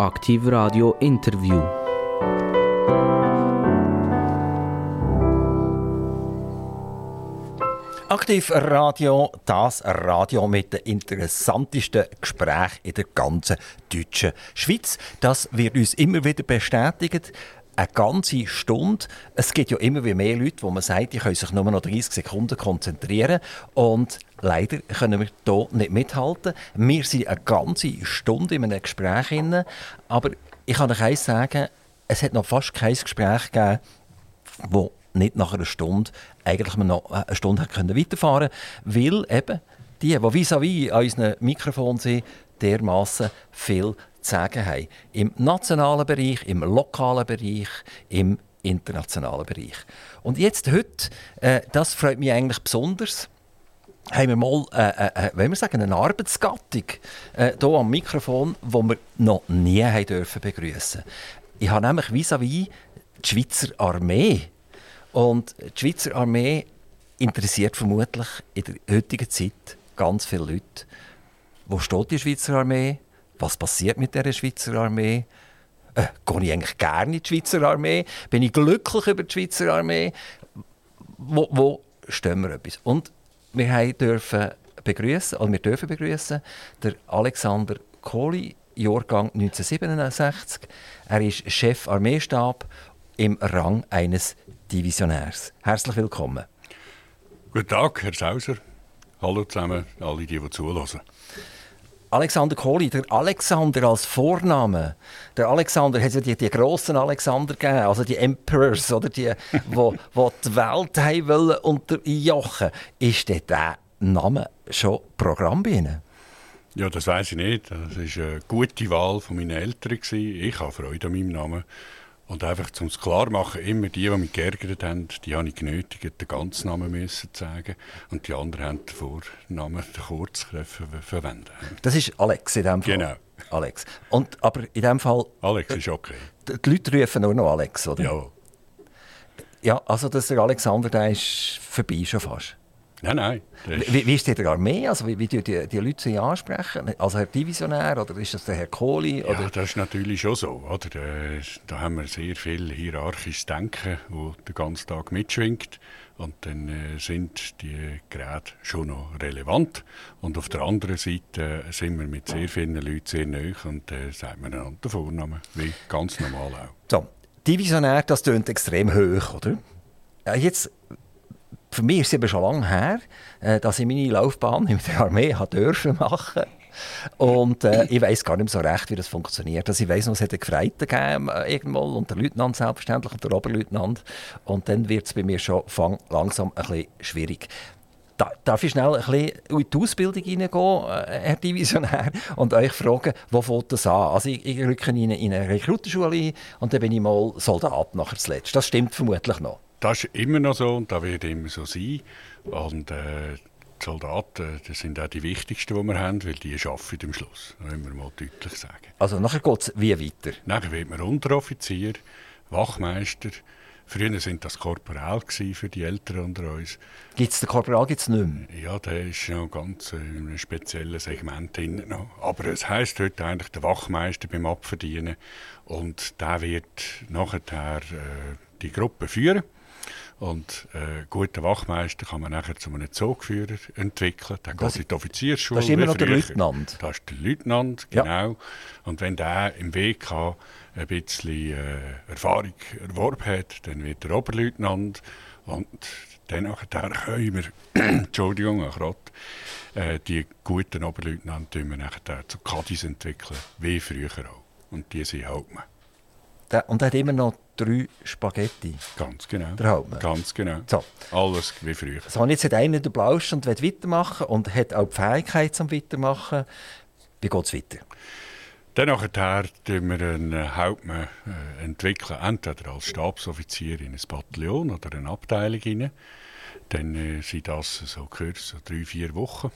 Aktiv Radio Interview. Aktiv Radio, das Radio mit den interessantesten Gesprächen in der ganzen deutschen Schweiz. Das wird uns immer wieder bestätigt. Eine ganze Stunde. Es gibt ja immer mehr Leute, wo man sagt, die können sich nur noch 30 Sekunden konzentrieren. Und leider können wir hier nicht mithalten. Wir sind eine ganze Stunde in einem Gespräch. Drin, aber ich kann euch eins sagen, es hat noch fast kein Gespräch gegeben, wo nicht nach einer Stunde eigentlich noch eine Stunde können weiterfahren weil eben die, die vis-à-vis an unseren Mikrofon sind, dermassen viel zu sagen haben. Im nationalen Bereich, im lokalen Bereich, im internationalen Bereich. Und jetzt heute, äh, das freut mich eigentlich besonders, haben wir mal, äh, äh, wenn wir sagen, eine Arbeitsgattung äh, hier am Mikrofon, die wir noch nie haben dürfen begrüßen. Ich habe nämlich vis-à-vis -vis die Schweizer Armee und die Schweizer Armee interessiert vermutlich in der heutigen Zeit ganz viele Leute. Wo steht die Schweizer Armee? Was passiert mit der Schweizer Armee? Äh, gehe ich eigentlich gerne in die Schweizer Armee? Bin ich glücklich über die Schweizer Armee? Wo, wo stehen wir etwas? Und wir dürfen begrüßen, der Alexander Kohli, Jahrgang 1967. Er ist Chef Armeestab im Rang eines Divisionärs. Herzlich willkommen. Guten Tag, Herr Sauser. Hallo zusammen, alle, die, die zuhören. Alexander Kohli, der Alexander als Vorname. Der Alexander hat ja die, die grossen Alexander gegeben, also die Emperors, oder die, wo, wo die Welt wollen unterjochen. Ist denn dieser Name schon Programm? Ja, das weiß ich nicht. Das war eine gute Wahl von meinen Eltern. Ich habe Freude an meinem Namen. Und einfach, um es klar zu machen, immer die, die mich geärgert haben, die habe ich genötigt, den ganzen Namen müssen zu sagen. Und die anderen haben den Vornamen, den Kurzgriff verwendet. Das ist Alex in dem Fall? Genau. Alex. Und, aber in dem Fall... Alex ist okay. Die Leute rufen nur noch Alex, oder? Ja. Ja, also dass der Alexander, der ist vorbei schon fast. Nein, nein. Wie, wie ist die Armee? Also, wie, wie die, die Leute sich ansprechen? Also Herr Divisionär oder ist das der Herr Kohli? Oder? Ja, das ist natürlich schon so. Oder? Da haben wir sehr viel hierarchisches Denken, wo den ganzen Tag mitschwingt. Und dann äh, sind die Geräte schon noch relevant. Und auf der anderen Seite äh, sind wir mit sehr vielen Leuten sehr nahe und äh, sagt man einander den Vornamen, wie ganz normal auch. So, Divisionär, das klingt extrem hoch, oder? Ja, jetzt für mich ist es eben schon lange her, äh, dass ich meine Laufbahn in der Armee dürfen machen und äh, ich weiß gar nicht mehr so recht, wie das funktioniert. Also ich weiß noch, es hat einen Gefreiten gegeben, äh, irgendwo, und der Leutnant selbstverständlich und der Oberleutnant. Und dann wird es bei mir schon fang, langsam ein bisschen schwierig. Da, darf ich schnell ein bisschen in die Ausbildung hineingehen, äh, Herr Divisionär, und euch fragen, wo fängt das an? Also ich, ich rücke in eine, in eine Rekrutenschule ein und dann bin ich mal Soldat nachher zuletzt. Das stimmt vermutlich noch. Das ist immer noch so und das wird immer so sein. Und äh, die Soldaten das sind auch die wichtigsten, die wir haben, weil die arbeiten am Schluss. Das müssen wir mal deutlich sagen. Also nachher geht es wie weiter? Nachher wird man Unteroffizier, Wachmeister. Früher sind das Korporal für die Älteren unter uns. Gibt es den Korporal gibt's nicht mehr? Ja, der ist noch ganz in einem speziellen Segment drin. Noch. Aber es heisst heute eigentlich der Wachmeister beim Abverdienen. Und der wird nachher äh, die Gruppe führen. Und äh, guter Wachmeister kann man nachher zu einem Zugführer entwickeln. Der geht in die Offiziersschule. Das ist immer noch der Leutnant. Das ist der Leutnant, genau. Ja. Und wenn der im hat, ein bisschen äh, Erfahrung erworben hat, dann wird er Oberleutnant. Und dann können wir, Entschuldigung, Rott, äh, die guten Oberleutnanten wir nachher zu Kadis entwickeln, wie früher auch. Und die sind Hauptmann. Und er hat immer noch drei Spaghetti. Ganz genau. Der Hauptmann. Ganz genau. So. Alles wie früher. So, und jetzt hat einer den Blausch und will weitermachen und hat auch die Fähigkeit zum Weitermachen. Wie geht es weiter? Dann nachher entwickeln wir einen Hauptmann äh, entwickeln, entweder als Stabsoffizier in ein Bataillon oder eine Abteilung rein. Dann äh, sind das so kurz, so drei, vier Wochen,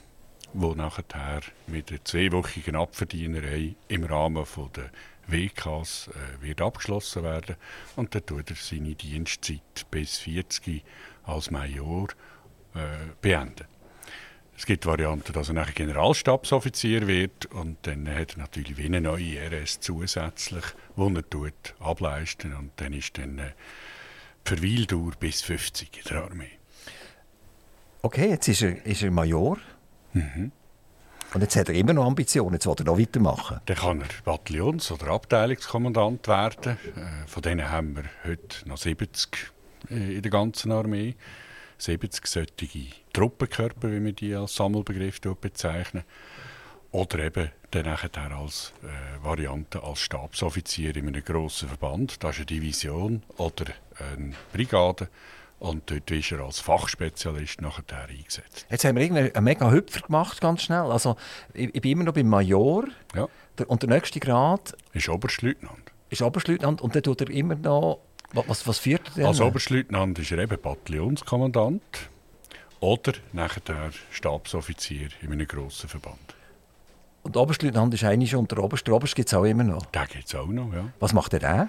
wo nachher mit einer zweiwöchigen Abverdienerei im Rahmen von der WKs äh, wird abgeschlossen werden und dann tut er seine Dienstzeit bis 40 als Major äh, beenden. Es gibt Varianten, dass er nachher Generalstabsoffizier wird und dann hat er natürlich wie eine neue RS zusätzlich, wo er tut, ableisten und dann ist dann äh, die Verweildauer bis 50 in der Armee. Okay, jetzt ist er, ist er Major. Mhm. Und jetzt hat er immer noch Ambitionen, jetzt will er noch weitermachen. Dann kann er Bataillons- oder Abteilungskommandant werden. Äh, von denen haben wir heute noch 70 äh, in der ganzen Armee. 70 solche Truppenkörper, wie wir die als Sammelbegriff bezeichnen. Oder eben dann als äh, Variante als Stabsoffizier in einem grossen Verband. Das ist eine Division oder eine Brigade. Und dort ist er als Fachspezialist nachher eingesetzt. Jetzt haben wir irgendwie einen mega Hüpfer gemacht, ganz schnell. Also, ich, ich bin immer noch beim Major. Ja. Der, und der nächste Grad Ist Oberstleutnant. ist Oberstleutnant. Und dann tut er immer noch... wa- Was, was führt er denn? Als Oberstleutnant ist er eben Bataillonskommandant oder nachher Stabsoffizier in einem grossen Verband. Und der Oberstleutnant ist eigentlich und der Oberst. Der Oberst gibt es auch immer noch. Den gibt es auch noch, ja. Was macht er da?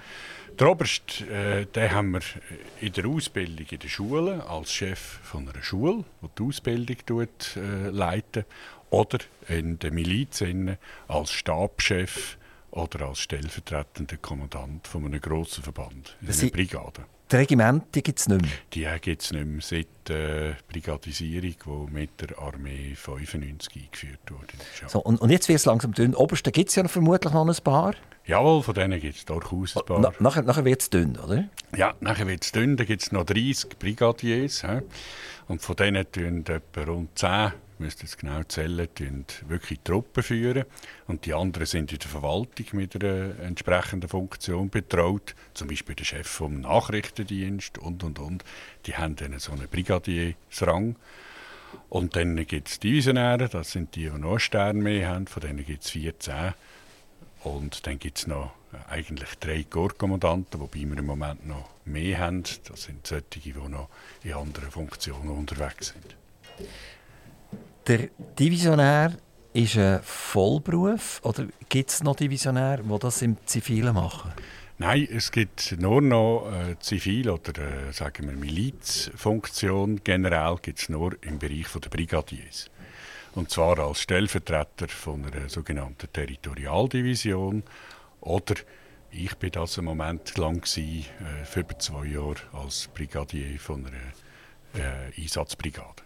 Der Oberst, äh, den haben wir in der Ausbildung in der Schule als Chef von einer Schule, die die Ausbildung tut, äh, leitet, oder in der Miliz als Stabschef oder als stellvertretender Kommandant von einem grossen Verband, in einer Brigade. Die Regimente gibt es nicht mehr. Die gibt es nicht mehr seit der Brigadisierung, die mit der Armee 95 eingeführt wurde. Ja. So, und, und jetzt wird es langsam dünn. Obersten gibt es ja vermutlich noch ein paar. Jawohl, von denen gibt es durchaus ein paar. Na, nachher nachher wird es dünn, oder? Ja, nachher wird es dünn, da gibt es noch 30 Brigadiers. He? Und von denen tun etwa rund 10, müsst ihr es genau zählen, wirklich Truppen führen. Und die anderen sind in der Verwaltung mit einer entsprechenden Funktion betraut. Zum Beispiel der Chef vom Nachrichtendienst und, und, und. Die haben dann so einen Brigadiersrang. Und dann gibt es Divisionäre, das sind die, die noch einen Stern mehr haben. Von denen gibt es 14. Und dann gibt es noch eigentlich drei Korpskommandanten, wobei wir im Moment noch mehr haben. Das sind solche, die noch in anderen Funktionen unterwegs sind. Der Divisionär ist ein Vollberuf oder gibt es noch Divisionäre, die das im Zivilen machen? Nein, es gibt nur noch äh, Zivil- oder äh, sagen wir Milizfunktion. Generell gibt es nur im Bereich der Brigadiers. Und zwar als Stellvertreter von einer sogenannten Territorialdivision oder ich bin das im Moment lang gewesen, äh, für über zwei Jahre als Brigadier von einer äh, Einsatzbrigade.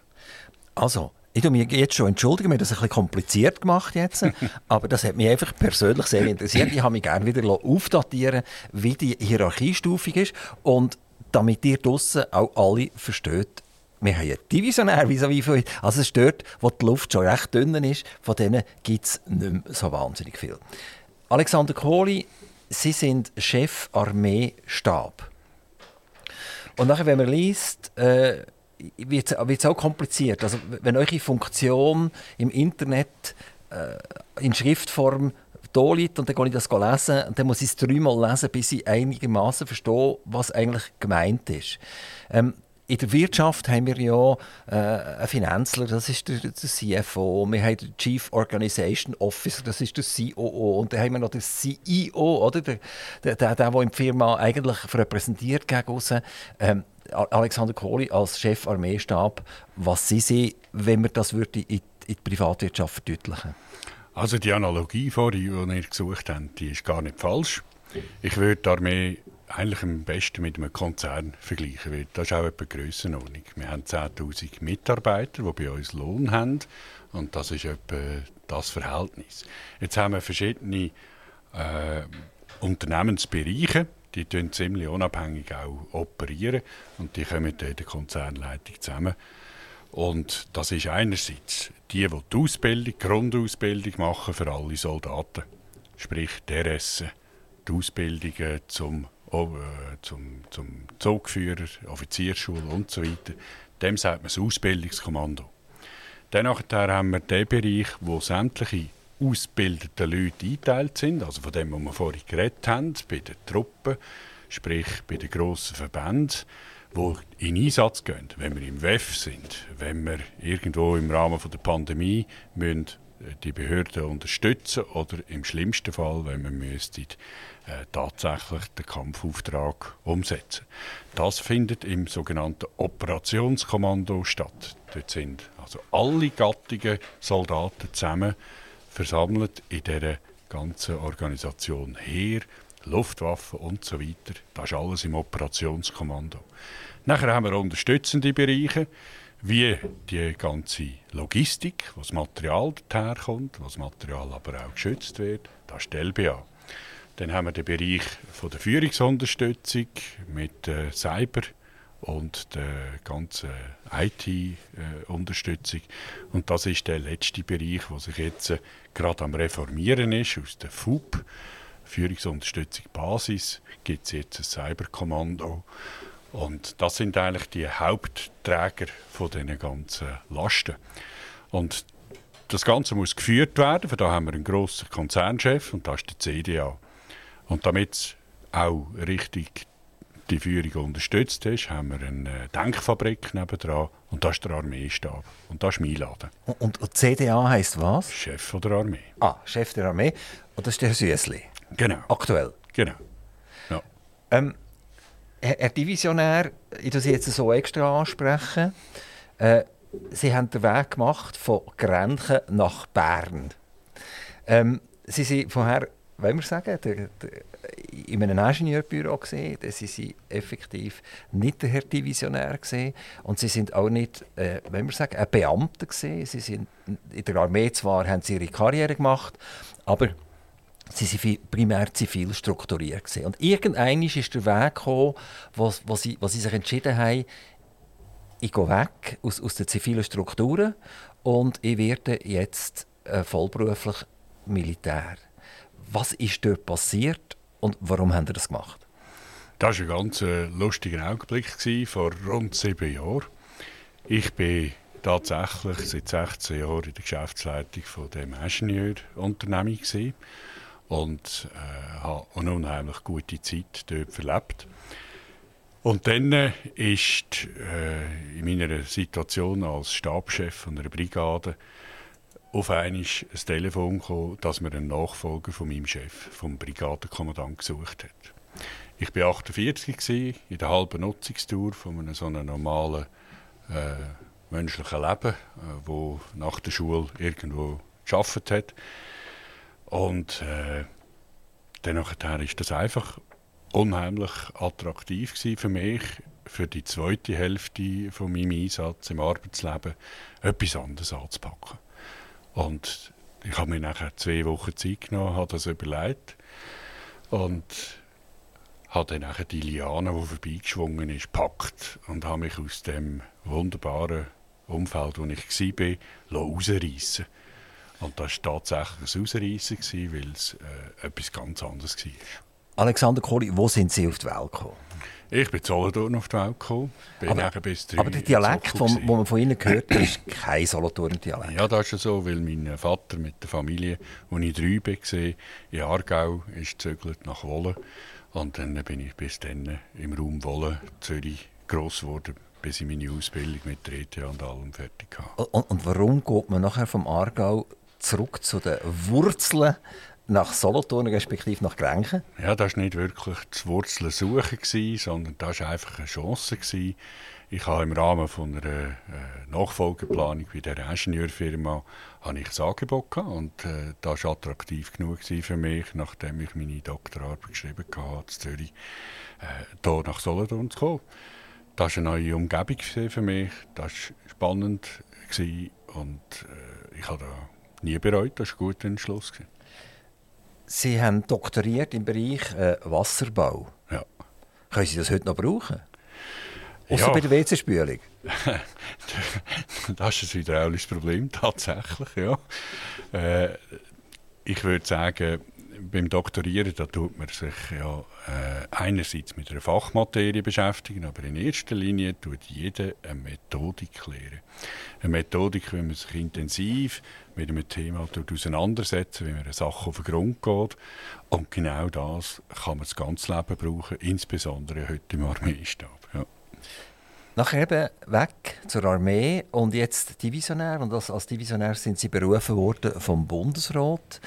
Also, ich tue mich jetzt schon entschuldigen, mir das ein bisschen kompliziert gemacht jetzt, aber das hat mich einfach persönlich sehr interessiert. Ich habe mich gerne wieder aufdatieren wie die Hierarchiestufung ist und damit ihr draussen auch alle versteht, wir haben einen Divisionär wie viel. Also es ist dort, wo die Luft schon recht dünn ist, von denen gibt es nicht mehr so wahnsinnig viel. Alexander Kohli, Sie sind Chef Armeestab. Und nachher, wenn man liest, äh, wird es auch kompliziert. Also, wenn eure Funktion im Internet äh, in Schriftform da liegt und dann kann ich das lesen und dann muss ich es dreimal lesen, bis ich einigermaßen verstehe, was eigentlich gemeint ist. Ähm, in der Wirtschaft haben wir ja äh, einen Finanzler, das ist der, der CFO. Wir haben den Chief Organization Officer, das ist der COO. Und dann haben wir noch den CEO, oder? Der, der, der, der, der in die Firma eigentlich repräsentiert gegen aussen. Ähm, Alexander Kohli als Chef Armeestab, was Sie sehen, wenn wir das würde in, die Privatwirtschaft verdeutlichen Also die Analogie vorhin, die ihr gesucht habt, die ist gar nicht falsch. Ich würde die Armee eigentlich am besten mit einem Konzern vergleichen, weil das ist auch etwa Grössenordnung. Wir haben 10'000 Mitarbeiter, die bei uns Lohn haben und das ist etwa das Verhältnis. Jetzt haben wir verschiedene äh, Unternehmensbereiche, die tun ziemlich unabhängig auch operieren und die kommen dann der Konzernleitung zusammen. Und das ist einerseits die, die die Ausbildung, die Grundausbildung machen für alle Soldaten. Sprich, Essen, die Ausbildungen zum, äh, zum, zum Zugführer, Offiziersschule und so weiter. Dem sagt man das Ausbildungskommando. Dann nachher haben wir den Bereich, wo sämtliche ausgebildete Leute eingeteilt sind, also von dem, was wir vorhin geredet haben, bei den Truppen, sprich bei den grossen Verbänden, die in Einsatz gehen, wenn wir im WEF sind, wenn wir irgendwo im Rahmen der Pandemie müssen die Behörden unterstützen oder im schlimmsten Fall, wenn man müsste, äh, tatsächlich den Kampfauftrag umsetzen. Das findet im sogenannten Operationskommando statt. Dort sind also alle Gattungen Soldaten zusammen versammelt in dieser ganzen Organisation Heer, Luftwaffe und so weiter. Das ist alles im Operationskommando. Nachher haben wir unterstützende Bereiche, wie die ganze Logistik, wo das Material herkommt, wo das Material aber auch geschützt wird. Das ist die LBA. Dann haben wir den Bereich von der Führungsunterstützung mit äh, Cyber und der ganzen IT-Unterstützung. Äh, und das ist der letzte Bereich, der sich jetzt äh, gerade am Reformieren ist, aus der FUB, Führungsunterstützung Basis, gibt es jetzt ein Cyberkommando. Und das sind eigentlich die Hauptträger von diesen ganzen Lasten. Und das Ganze muss geführt werden, für da haben wir einen grossen Konzernchef und das ist der CDA. Und damit es auch richtig die Führung unterstützt ist, haben wir eine Denkfabrik nebendran und das ist der Armeestab. Und das ist mein Laden. Und, und CDA heisst was? Chef der Armee. Ah, Chef der Armee. Und das ist der Süßli. Genau. Aktuell. Genau. Ja. Ähm, Herr, Herr Divisionär, ich muss Sie jetzt so extra ansprechen. Äh, Sie haben den Weg gemacht von Grenchen nach Bern. Ähm, Sie sind vorher, wollen wir sagen, der, der, in einem Ingenieurbüro gesehen. Sie sind effektiv nicht der Herr Divisionär gesehen und Sie sind auch nicht, äh, wenn wir sagen, ein Beamter gesehen. Sie sind in der Armee zwar haben Sie Ihre Karriere gemacht, aber sie sind primär zivil strukturiert gewesen. Und irgendwann ist der Weg gekommen, wo, wo, sie, wo sie sich entschieden haben, ich gehe weg aus, aus den zivilen Strukturen und ich werde jetzt äh, vollberuflich Militär. Was ist dort passiert und warum haben Sie das gemacht? Das war ein ganz äh, lustiger Augenblick vor rund sieben Jahren. Ich bin tatsächlich seit 16 Jahren in der Geschäftsleitung von dem Ingenieurunternehmung und äh, habe eine unheimlich gute Zeit dort verlebt. Und dann äh, ist äh, in meiner Situation als Stabschef einer Brigade auf einmal ein Telefon gekommen, dass man einen Nachfolger von meinem Chef, vom Brigadenkommandant, gesucht hat. Ich war 48 gewesen, in der halben Nutzungstour von einem so einem normalen äh, menschlichen Leben, äh, wo nach der Schule irgendwo geschafft hat. Und äh, dann ist das einfach unheimlich attraktiv für mich, für die zweite Hälfte von meinem Einsatz im Arbeitsleben etwas anderes anzupacken. Und ich habe mir nachher zwei Wochen Zeit genommen, habe das überlegt und habe dann nachher die Liane, die vorbeigeschwungen ist, gepackt und habe mich aus dem wunderbaren Umfeld, wo ich war, rausreißen und das war tatsächlich ein Ausreissen, weil es äh, etwas ganz anderes war. Alexander Kohli, wo sind Sie auf die Welt gekommen? Ich bin Solothurn auf die Welt gekommen. Bin aber, bis aber der Dialekt, den man von Ihnen gehört, ist kein Solothurn-Dialekt. Ja, das ist so, weil mein Vater mit der Familie, als ich drei war, in Aargau ist gezögert nach Wolle. Und dann bin ich bis dann im Raum Wolle, Zürich, gross geworden, bis ich meine Ausbildung mit der ETH und allem fertig hatte. Und, und warum geht man nachher vom Aargau zurück zu den Wurzeln nach Solothurn, respektive nach Grenchen? Ja, das war nicht wirklich das Wurzeln suchen, sondern das war einfach eine Chance. Gewesen. Ich habe im Rahmen von einer äh, Nachfolgeplanung bei der Ingenieurfirma habe ich ein Angebot gehabt und äh, das war attraktiv genug für mich, nachdem ich meine Doktorarbeit geschrieben habe in Zürich, äh, hier nach Solothurn zu kommen. Das war eine neue Umgebung für mich, das war spannend gewesen und äh, ich habe da nie bereut, das war ein guter Entschluss. Sie haben doktoriert im Bereich äh, Wasserbau. Ja. Können Sie das heute noch brauchen? Außer ja. bei der WC-Spülung? das ist ein hydraulisches Problem, tatsächlich. Ja. Äh, ich würde sagen, beim Doktorieren da tut man sich ja äh, einerseits mit einer Fachmaterie beschäftigen, aber in erster Linie tut jeder eine Methodik lehren. Eine Methodik, wie man sich intensiv mit einem Thema auseinandersetzen, wie man eine Sache auf den Grund geht. Und genau das kann man das ganze Leben brauchen, insbesondere heute im Armeestab. Ja. Nachher eben weg zur Armee und jetzt Divisionär. Und als, als Divisionär sind Sie berufen worden vom Bundesrat.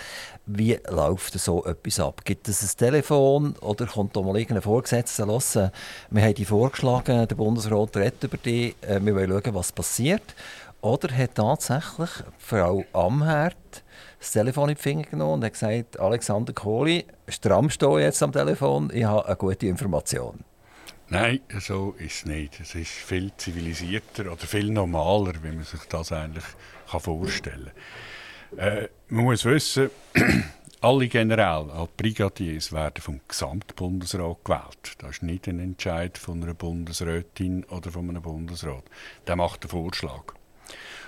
Wie läuft so etwas ab? Gibt es ein Telefon oder kommt da mal irgendein Vorgesetzter los? Wir haben die vorgeschlagen, der Bundesrat redet über die, äh, wir wollen schauen, was passiert. Oder hat tatsächlich Frau Amherd das Telefon in die Finger genommen und hat gesagt, Alexander Kohli, stramm stehen jetzt am Telefon, ich habe eine gute Information. Nein, so ist es nicht. Es ist viel zivilisierter oder viel normaler, wie man sich das eigentlich vorstellen kann. Äh, man muss wissen, alle Generäle, alle Brigadiers werden vom Gesamtbundesrat gewählt. Das ist nicht ein Entscheid von einer Bundesrätin oder von einem Bundesrat. Der macht den Vorschlag.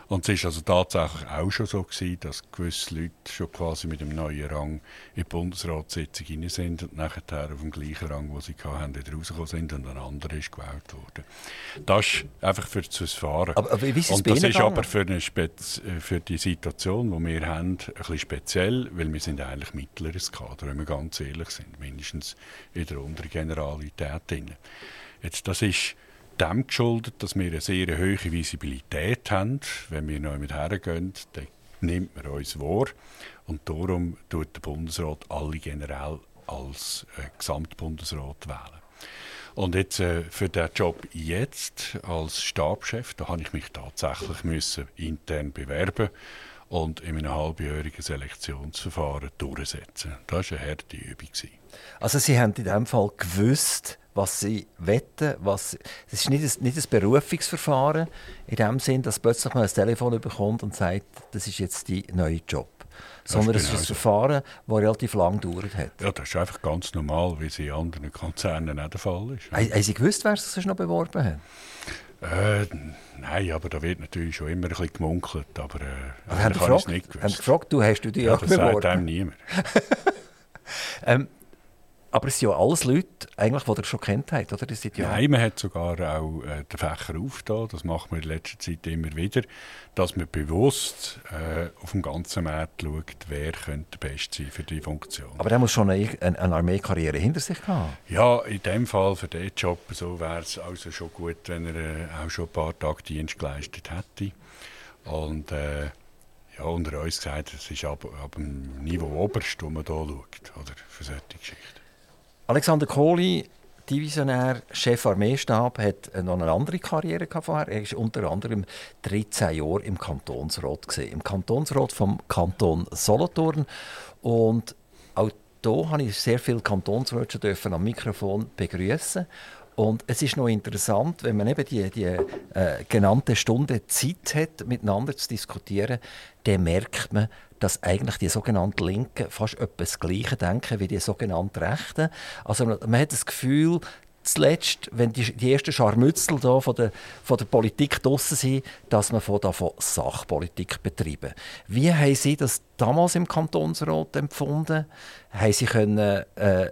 Und es war also tatsächlich auch schon so, gewesen, dass gewisse Leute schon quasi mit dem neuen Rang in die Bundesratssitzung hinein sind und nachher auf dem gleichen Rang, den sie hatten, wieder rausgekommen sind und ein anderer ist gewählt worden. Das ist einfach für das Fahren. Aber, aber wie ist und das ist aber für, eine Spez für die Situation, die wir haben, ein bisschen speziell, weil wir sind eigentlich mittleres Kader, wenn wir ganz ehrlich sind, mindestens in der unteren Generalität. Jetzt, das ist dem geschuldet, dass wir eine sehr hohe Visibilität haben. Wenn wir noch mit hergehen, dann nimmt man uns wahr. Und darum tut der Bundesrat alle generell als äh, Gesamtbundesrat wählen. Und jetzt äh, für den Job jetzt als Stabschef, da habe ich mich tatsächlich müssen intern bewerben und in einem halbjährigen Selektionsverfahren durchsetzen. Das war eine harte Übung. Also Sie haben in diesem Fall gewusst, was sie wetten, was es ist nicht ein, nicht ein Berufungsverfahren in dem Sinn, dass plötzlich man ein Telefon bekommt und sagt, das ist jetzt dein neuer Job, sondern es ist ein so. Verfahren, das relativ lang gedauert hat. Ja, das ist einfach ganz normal, wie es in anderen Konzernen auch der Fall ist. Ja. Haben Sie gewusst, wer sich noch beworben hat? Äh, nein, aber da wird natürlich schon immer ein bisschen gemunkelt, aber, äh, aber haben, gefragt, nicht gewusst. haben gefragt, du hast du dich ja, auch beworben? Das sagt einem niemand. ähm, aber es sind ja alles Leute, eigentlich, die ihr schon kennt habt, oder? Das ja Nein, man hat sogar auch äh, den Fächer aufgetan. Das macht man in letzter Zeit immer wieder, dass man bewusst äh, auf dem ganzen Markt schaut, wer könnte der Beste sein für die Funktion. Aber der muss schon eine, eine, eine Armeekarriere hinter sich haben. Ja, in dem Fall für diesen Job so wäre es also schon gut, wenn er äh, auch schon ein paar Tage Dienst geleistet hätte. Und äh, ja, unter uns gesagt, es ist ab, ab dem Niveau oberst, wo man hier schaut, oder, für solche Geschichten. Alexander Kohli, Divisionär, Chef Armeestab, hat noch eine andere Karriere vorher. Er war unter anderem 13 Jahre im Kantonsrat. Gewesen. Im Kantonsrat vom Kanton Solothurn. Und auch hier durfte ich sehr viele Kantonsräte am Mikrofon begrüßen. Und es ist noch interessant, wenn man eben die, die äh, genannte Stunde Zeit hat, miteinander zu diskutieren, dann merkt man, dass eigentlich die sogenannten Linken fast etwas Gleiche denken wie die sogenannten Rechten. Also man hat das Gefühl, zuletzt, wenn die, die ersten Scharmützel da von, der, von der Politik draussen sind, dass man von, davon Sachpolitik betreiben. Wie haben Sie das damals im Kantonsrat empfunden? Haben Sie können, äh, äh,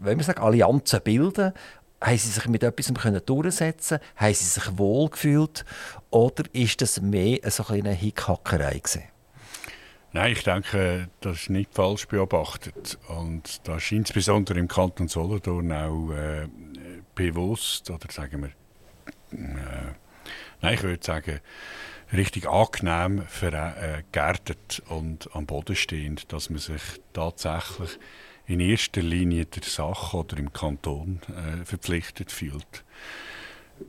wenn wir sagen, Allianzen bilden? Haben Sie sich mit etwas können durchsetzen Haben Sie sich wohlgefühlt? Oder ist das mehr so eine Hickhackerei gewesen? Nein, ich denke, das ist nicht falsch beobachtet. Und das ist insbesondere im Kanton Solothurn auch äh, bewusst, oder sagen wir, äh, nein, ich würde sagen, richtig angenehm vergärtet äh, und am Boden stehend, dass man sich tatsächlich in erster Linie der Sache oder im Kanton äh, verpflichtet fühlt.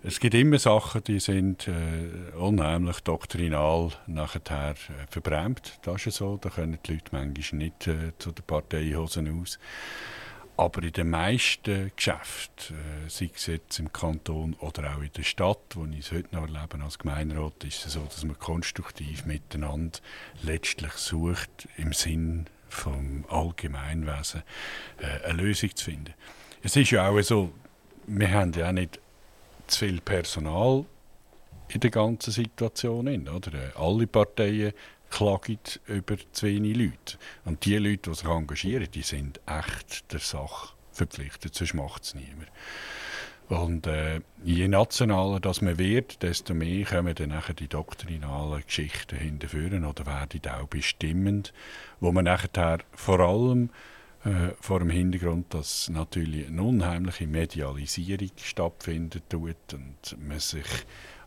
Es gibt immer Sachen, die sind äh, unheimlich doktrinal nachher äh, verbrämt. Das ist so, da können die Leute manchmal nicht äh, zu den Parteihosen aus. Aber in den meisten Geschäften, äh, sei es jetzt im Kanton oder auch in der Stadt, wo ich es heute noch erlebe als Gemeinderat, ist es so, dass man konstruktiv miteinander letztlich sucht, im Sinn vom Allgemeinwesen äh, eine Lösung zu finden. Es ist ja auch so, wir haben ja auch nicht zu viel Personal in der ganzen Situation. Oder? Äh, alle Parteien klagen über zu wenig Leute. Und die Leute, die sich engagieren, die sind echt der Sache verpflichtet, sonst macht es niemand. Und äh, je nationaler das man wird, desto mehr kommen dann nachher die doktrinalen Geschichten hinterführen oder werden auch bestimmend, wo man nachher vor allem äh, vor dem Hintergrund, dass natürlich eine unheimliche Medialisierung stattfindet tut und man sich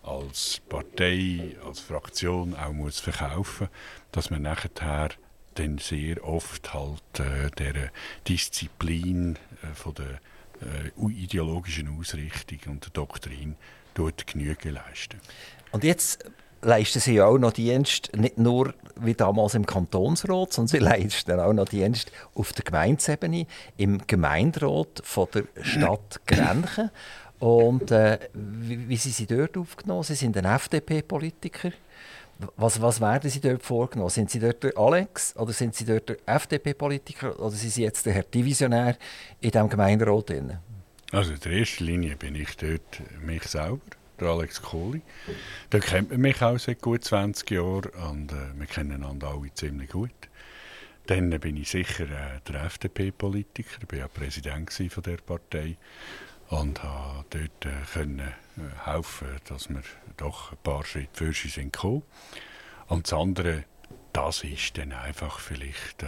als Partei, als Fraktion auch muss verkaufen, dass man nachher dann sehr oft halt äh, der Disziplin äh, von der äh, ideologischen Ausrichtung und der Doktrin dort Genüge leisten. Und jetzt leisten sie auch noch Dienst, nicht nur wie damals im Kantonsrat, sondern sie leisten auch noch Dienst auf der Gemeindesebene, im Gemeinderat von der Stadt Grenchen. Und äh, wie, wie sind Sie dort aufgenommen? Sie sind ein FDP-Politiker. Was, was werden Sie dort vorgenommen? Sind Sie dort der Alex oder sind Sie dort der FDP-Politiker oder sind Sie jetzt der Herr Divisionär in diesem Gemeinderat? Also in erster Linie bin ich dort mich selber, der Alex Kohli. Da kennt man mich auch seit gut 20 Jahren und äh, wir kennen einander alle ziemlich gut. Dann bin ich sicher äh, der FDP-Politiker, ich war ja Präsident von der Partei und habe dort äh, können äh, helfen, dass wir doch ein paar Schritte für sie sind gekommen. Und das andere, das ist dann einfach vielleicht äh,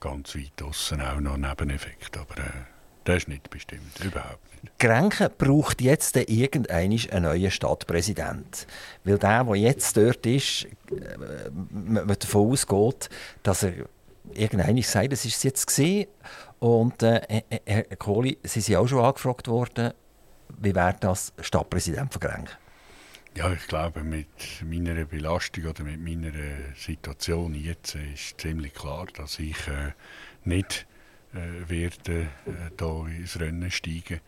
ganz weit draussen auch noch ein Nebeneffekt, aber äh, das ist nicht bestimmt, überhaupt nicht. Grenchen braucht jetzt irgendeinen neuen Stadtpräsident. Weil der, der jetzt dort ist, äh, man davon ausgeht, dass er irgendeiner sagt, das ist es jetzt gesehen und äh, Herr Kohli, Sie sind auch schon angefragt worden, wie wäre das Stadtpräsident von Grenchen? Ja, ich glaube, mit meiner Belastung oder mit meiner Situation jetzt ist ziemlich klar, dass ich äh, nicht äh, werde äh, da ins Rennen steigen.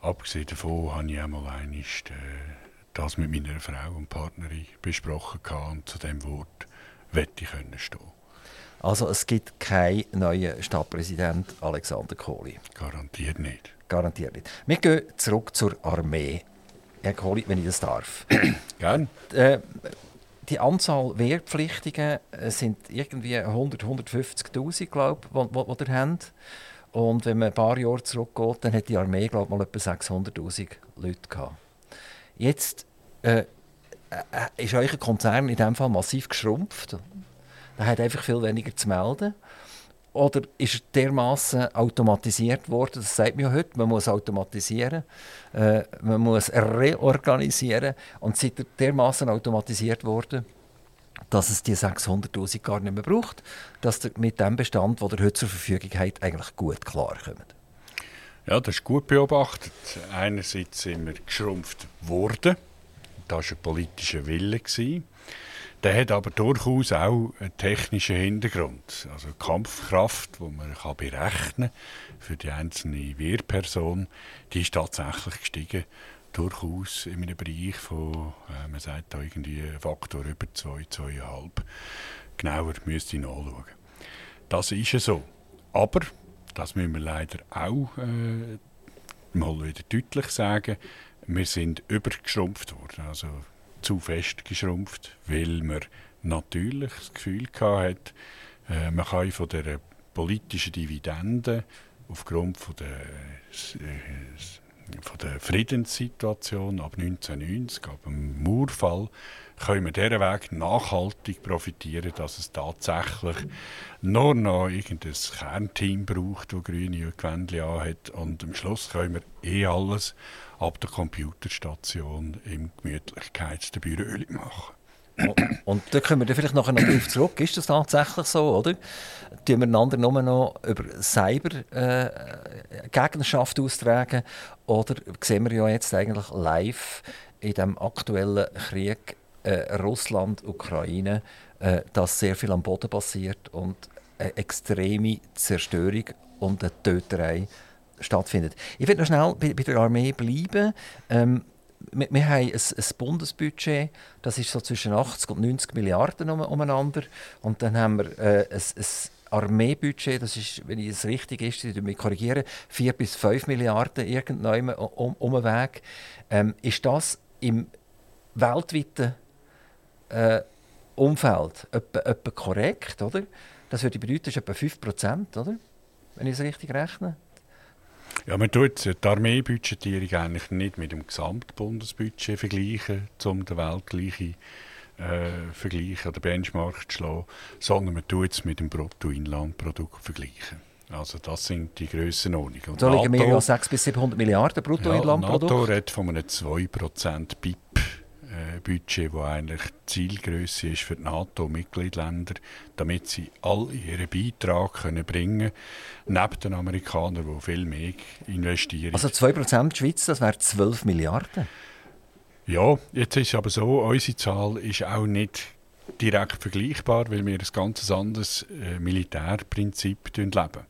Abgesehen davon habe ich einmal einmal äh, das mit meiner Frau und Partnerin besprochen und zu dem Wort wette ich können stehen. Also es gibt keinen neuen Stadtpräsident Alexander Kohli. Garantiert nicht. Garantiert nicht. Wir gehen zurück zur Armee. Herr Kohli, wenn ich das darf. Gern. Äh, die Anzahl Wehrpflichtigen äh, sind irgendwie 100, 150'000, glaube ich, die, ihr habt. Und wenn man ein paar Jahre zurückgeht, dann hat die Armee, glaube mal etwa 600'000 Leute gehabt. Jetzt äh, äh, ist euer Konzern in diesem Fall massiv geschrumpft. Er hat einfach viel weniger zu melden. Oder ist er dermaßen automatisiert worden, das sagt ja heute, man muss automatisieren, äh, man muss reorganisieren und sind er dermaßen automatisiert worden, dass es die 600'000 gar nicht mehr braucht, dass ihr mit dem Bestand, den ihr heute zur Verfügung habt, eigentlich gut klarkommt. Ja, das ist gut beobachtet. Einerseits sind wir geschrumpft worden, das war ein politischer Wille. Gewesen. Der hat aber durchaus auch einen technischen Hintergrund. Also Kampfkraft, die man kann berechnen für die einzelne Wehrperson, die ist tatsächlich gestiegen. Durchaus in einem Bereich von, äh, man sagt da irgendwie Faktor über 2, 2,5. Genauer müsste ich nachschauen. Das ist ja so. Aber, das müssen wir leider auch äh, mal wieder deutlich sagen, wir sind übergeschrumpft worden. Also zu fest geschrumpft, weil man natürlich das Gefühl hatte, äh, man kann von der politischen Dividende aufgrund von der, äh, von der Friedenssituation ab 1990, ab dem Mauerfall, können wir diesen Weg nachhaltig profitieren, dass es tatsächlich nur noch irgendein Kernteam braucht, das grüne Gewändchen hat und am Schluss können wir eh alles ab der Computerstation im Gemütlichkeitsbüro machen. Und da kommen wir vielleicht nachher noch darauf zurück. Ist das tatsächlich so, oder? Tun wir einander nur noch über Cyber-Gegnerschaft äh, austragen? Oder sehen wir ja jetzt eigentlich live in dem aktuellen Krieg äh, Russland-Ukraine, äh, dass sehr viel am Boden passiert und eine extreme Zerstörung und eine Töterei stattfindet. Ich will noch schnell bei, bei der Armee bleiben. Ähm, wir, wir, haben ein, ein, Bundesbudget, das ist so zwischen 80 und 90 Milliarden um, umeinander. Und dann haben wir äh, ein, ein Armeebudget, das ist, wenn es richtig ist, ich mich korrigieren, 4 bis 5 Milliarden irgendwann um, um den Weg. Ähm, ist das im weltweiten äh, Umfeld etwa, etwa korrekt, oder? Das würde bedeuten, das ist etwa 5 Prozent, oder? Wenn ich es richtig rechne. Ja, man tut die Armeebudgetierung eigentlich nicht mit dem Gesamtbundesbudget vergleichen, um den weltgleichen äh, Vergleich oder Benchmark zu schlagen, sondern man tut es mit dem Bruttoinlandprodukt vergleichen. Also das sind die Grössenordnungen. Da liegen wir ja 600 bis 700 Milliarden Bruttoinlandprodukt. Ja, NATO redet von einem 2% BIP. Budget, das eigentlich Zielgröße ist für die NATO-Mitgliedsländer, damit sie all ihren Beitrag können bringen können, neben den Amerikanern, die viel mehr investieren. Also 2% Schweiz, das wäre 12 Milliarden? Ja, jetzt ist es aber so, unsere Zahl ist auch nicht direkt vergleichbar, weil wir ein ganz anderes äh, Militärprinzip leben.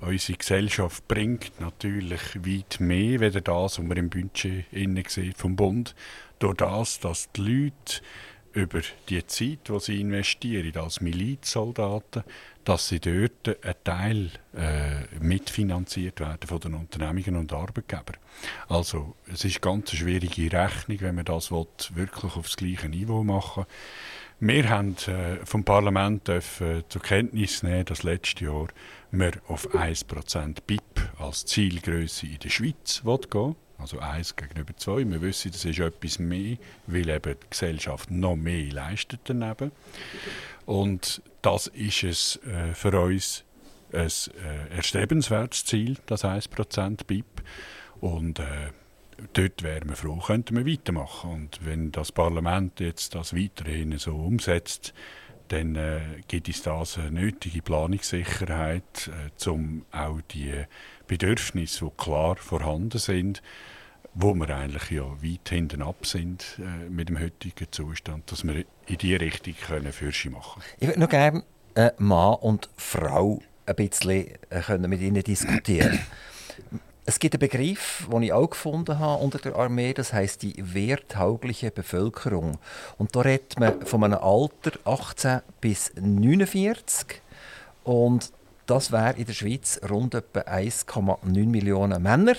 Unsere Gesellschaft bringt natürlich weit mehr, als das, was man im Budget sieht vom Bund. Durch das, dass die Leute über die Zeit, die sie investieren als Milizsoldaten, dass sie dort einen Teil äh, mitfinanziert werden von den Unternehmungen und Arbeitgebern. Also es ist ganz eine schwierige Rechnung, wenn man das will, wirklich aufs gleiche Niveau machen will. Wir haben äh, vom Parlament dürfen, äh, zur Kenntnis nehmen, dass letztes Jahr wir auf 1% BIP als Zielgröße in der Schweiz gehen also 1 gegenüber 2. Wir wissen, das ist etwas mehr, weil eben die Gesellschaft noch mehr leistet daneben. Und das ist es äh, für uns ein äh, erstrebenswertes Ziel, das 1% BIP. Und äh, dort wären wir froh, könnten wir weitermachen. Und wenn das Parlament jetzt das weiterhin so umsetzt, dann äh, gibt es das eine nötige Planungssicherheit, äh, um auch die Bedürfnisse, die klar vorhanden sind, wo wir eigentlich ja weit hinten ab sind äh, mit dem heutigen Zustand, dass wir in diese Richtung können Fürsche machen. Ich würde noch gerne äh, Mann und Frau ein bisschen äh, können mit Ihnen diskutieren. Es gibt einen Begriff, den ich auch gefunden habe unter der Armee, das heißt die wehrtaugliche Bevölkerung. Und da redet man von einem Alter 18 bis 49 und das wäre in der Schweiz rund etwa 1,9 Millionen Männer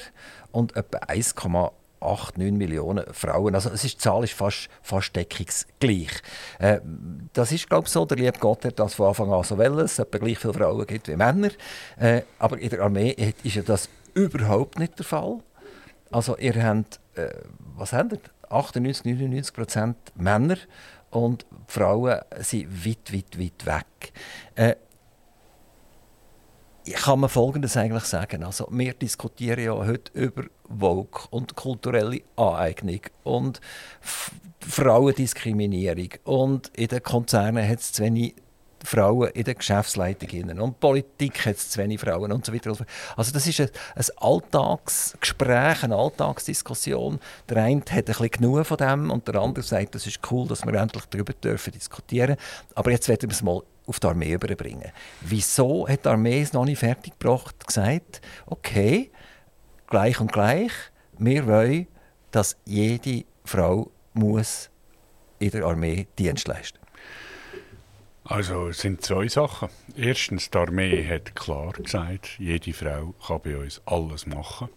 und etwa 1,89 Millionen Frauen. Also es ist, die Zahl ist fast, fast deckungsgleich. Äh, das ist, glaube ich, so. Der liebe Gott hat das von Anfang an so wollen, es etwa gleich viele Frauen gibt wie Männer. Äh, aber in der Armee ist ja das überhaupt nicht der Fall. Also ihr habt, äh, was habt ihr? 98, 99 Prozent Männer und Frauen sind weit, weit, weit weg. Ich kann mir Folgendes eigentlich sagen. Also, wir diskutieren ja heute über Vogue und kulturelle Aneignung und Frauendiskriminierung. Und in den Konzernen hat es zu wenig Frauen in den Geschäftsleitungen und Politik hat es zu wenig Frauen und so weiter. Also das ist ein, ein Alltagsgespräch, eine Alltagsdiskussion. Der eine hat ein bisschen genug von dem und der andere sagt, das ist cool, dass wir endlich darüber dürfen diskutieren. Aber jetzt werden wir es mal auf die Armee überbringen. Wieso hat die Armee es noch nicht fertiggebracht, gesagt, okay, gleich und gleich, wir wollen, dass jede Frau muss in der Armee Dienst leisten also es sind zwei Sachen. Erstens, die Armee hat klar gesagt, jede Frau kann bei uns alles machen.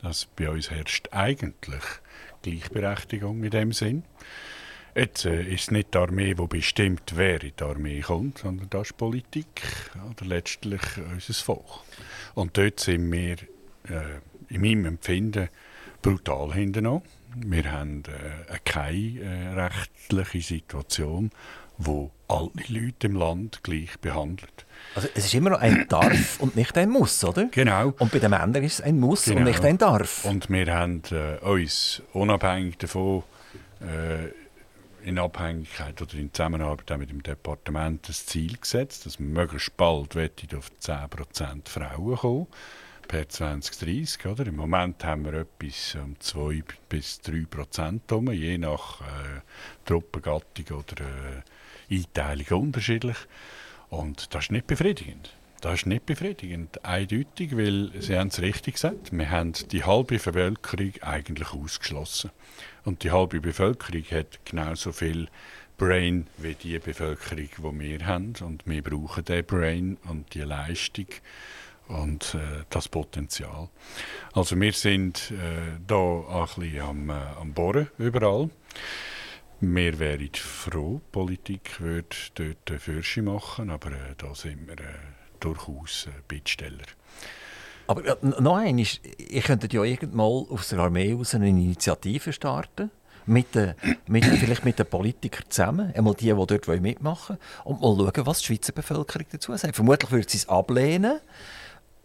Das bei uns herrscht eigentlich Gleichberechtigung in dem Sinn. Jetzt äh, ist es nicht die Armee, die bestimmt, wer in die Armee kommt, sondern das ist Politik oder letztlich unser Volk. Und dort sind wir äh, in meinem Empfinden brutal hinten Wir haben äh, keine äh, rechtliche Situation, wo alle Leute im Land gleich behandelt. Also es ist immer noch ein Darf und nicht ein Muss, oder? Genau. Und bei den Männern ist es ein Muss genau. und nicht ein Darf. Und wir haben äh, uns unabhängig davon äh, in Abhängigkeit oder in Zusammenarbeit mit dem Departement das Ziel gesetzt, dass wir möglichst bald auf 10% Frauen kommen per 2030. Oder? Im Moment haben wir etwas um 2 bis 3 Prozent, je nach äh, Truppengattung oder äh, Einteilung unterschiedlich. Und das ist nicht befriedigend. Das ist nicht befriedigend, eindeutig, weil Sie haben es richtig gesagt, wir haben die halbe Bevölkerung eigentlich ausgeschlossen. Und die halbe Bevölkerung hat genauso viel Brain wie die Bevölkerung, die wir haben. Und wir brauchen den Brain und die Leistung und äh, das Potenzial. Also wir sind äh, ein bisschen am, äh, am Bohren überall. Wir wären froh, die Politik würde dort Fürsche machen, aber äh, da sind wir äh, durchaus äh, Bittsteller. Aber äh, noch eines, ihr könntet ja irgendwann aus der Armee aus eine Initiative starten. Mit, den, mit, vielleicht mit den Politikern zusammen, einmal die, die dort mitmachen wollen, und mal schauen, was die Schweizer Bevölkerung dazu sagt. Vermutlich würde sie es ablehnen,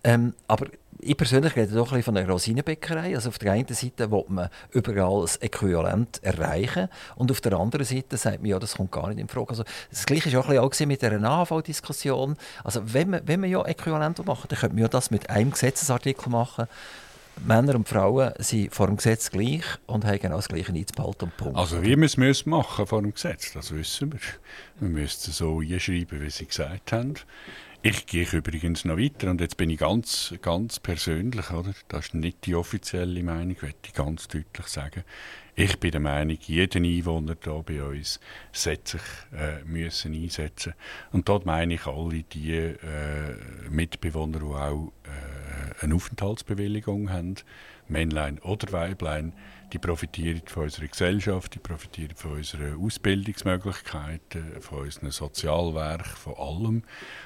Ähm, aber ich persönlich rede doch ein bisschen von einer Rosinenbäckerei. Also auf der einen Seite will man überall das Äquivalent erreichen und auf der anderen Seite sagt man, ja, das kommt gar nicht in Frage. Also das Gleiche war auch, auch mit der AHV-Diskussion. Also wenn man, wenn man ja Äquivalent machen dann könnte man ja das mit einem Gesetzesartikel machen. Männer und Frauen sind vor dem Gesetz gleich und haben genau das Gleiche einzubehalten. Punkt. Also wie wir es machen vor dem Gesetz, das wissen wir. Wir müssen es so einschreiben, wie Sie gesagt haben. Ich gehe übrigens noch weiter und jetzt bin ich ganz, ganz persönlich, oder? Das ist nicht die offizielle Meinung, möchte ich ganz deutlich sagen. Ich bin der Meinung, jeder Einwohner hier bei uns sollte sich äh, müssen einsetzen. Und dort meine ich alle die äh, Mitbewohner, die auch äh, eine Aufenthaltsbewilligung haben, Männlein oder Weiblein, die profitieren von unserer Gesellschaft, die profitieren von unseren Ausbildungsmöglichkeiten, von unserem Sozialwerk, von allem.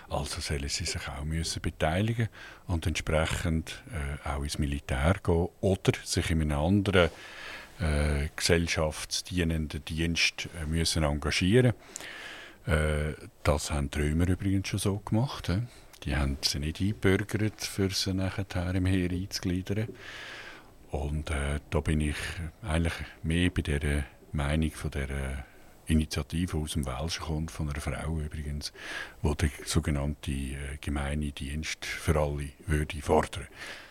Also sollen sie sich auch müssen beteiligen und entsprechend äh, auch ins Militär gehen oder sich in einem anderen äh, gesellschaftsdienenden Dienst äh, müssen engagieren äh, Das haben die Römer übrigens schon so gemacht. He? Die haben sie nicht eingebürgert, für sie nachher im Heer einzugliedern. Und äh, da bin ich eigentlich mehr bei der Meinung von der Initiative aus dem Welschen kommt, von einer Frau übrigens, die der sogenannte äh, Dienst für alle würde fordern.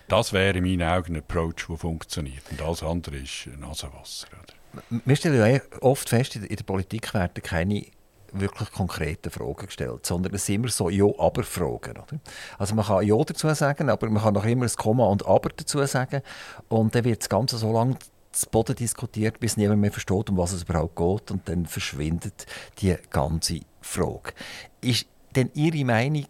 Das wäre in meinen Augen ein Approach, der funktioniert. Und alles andere ist Nasenwasser. Oder? Wir stellen ja oft fest, in der Politik werden keine wirklich konkrete Fragen gestellt, sondern es sind immer so Ja-Aber-Fragen. Also man kann Ja dazu sagen, aber man kann auch immer ein Komma und Aber dazu sagen und dann wird das Ganze so lange zu Boden diskutiert, bis niemand mehr versteht, um was es überhaupt geht und dann verschwindet die ganze Frage. Ist denn Ihre Meinung,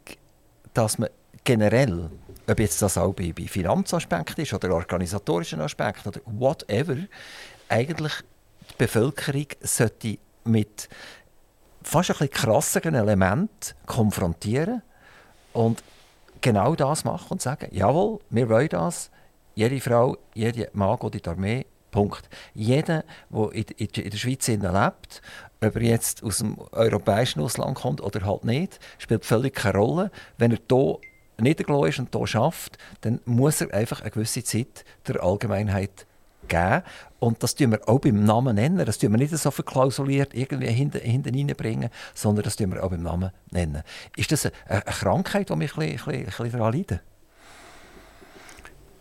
dass man generell, ob jetzt das auch bei, bei Finanzaspekten ist oder organisatorischen Aspekten oder whatever, eigentlich die Bevölkerung sollte mit fast ein bisschen krasseren Element konfrontieren und genau das machen und sagen, jawohl, wir wollen das, jede Frau, jeder Mann geht in die Armee, Punkt. Jeder, der in, der Schweiz lebt, ob er jetzt aus dem europäischen Ausland kommt oder halt nicht, spielt völlig keine Rolle. Wenn er hier niedergelassen ist und hier schafft, dann muss er einfach eine gewisse Zeit der Allgemeinheit geben. Und das tun wir auch beim Namen nennen. Das tun wir nicht so verklausuliert irgendwie hinten, reinbringen, sondern das tun wir auch beim Namen nennen. Ist das eine, eine Krankheit, die wir ein bisschen, ein bisschen daran leiden?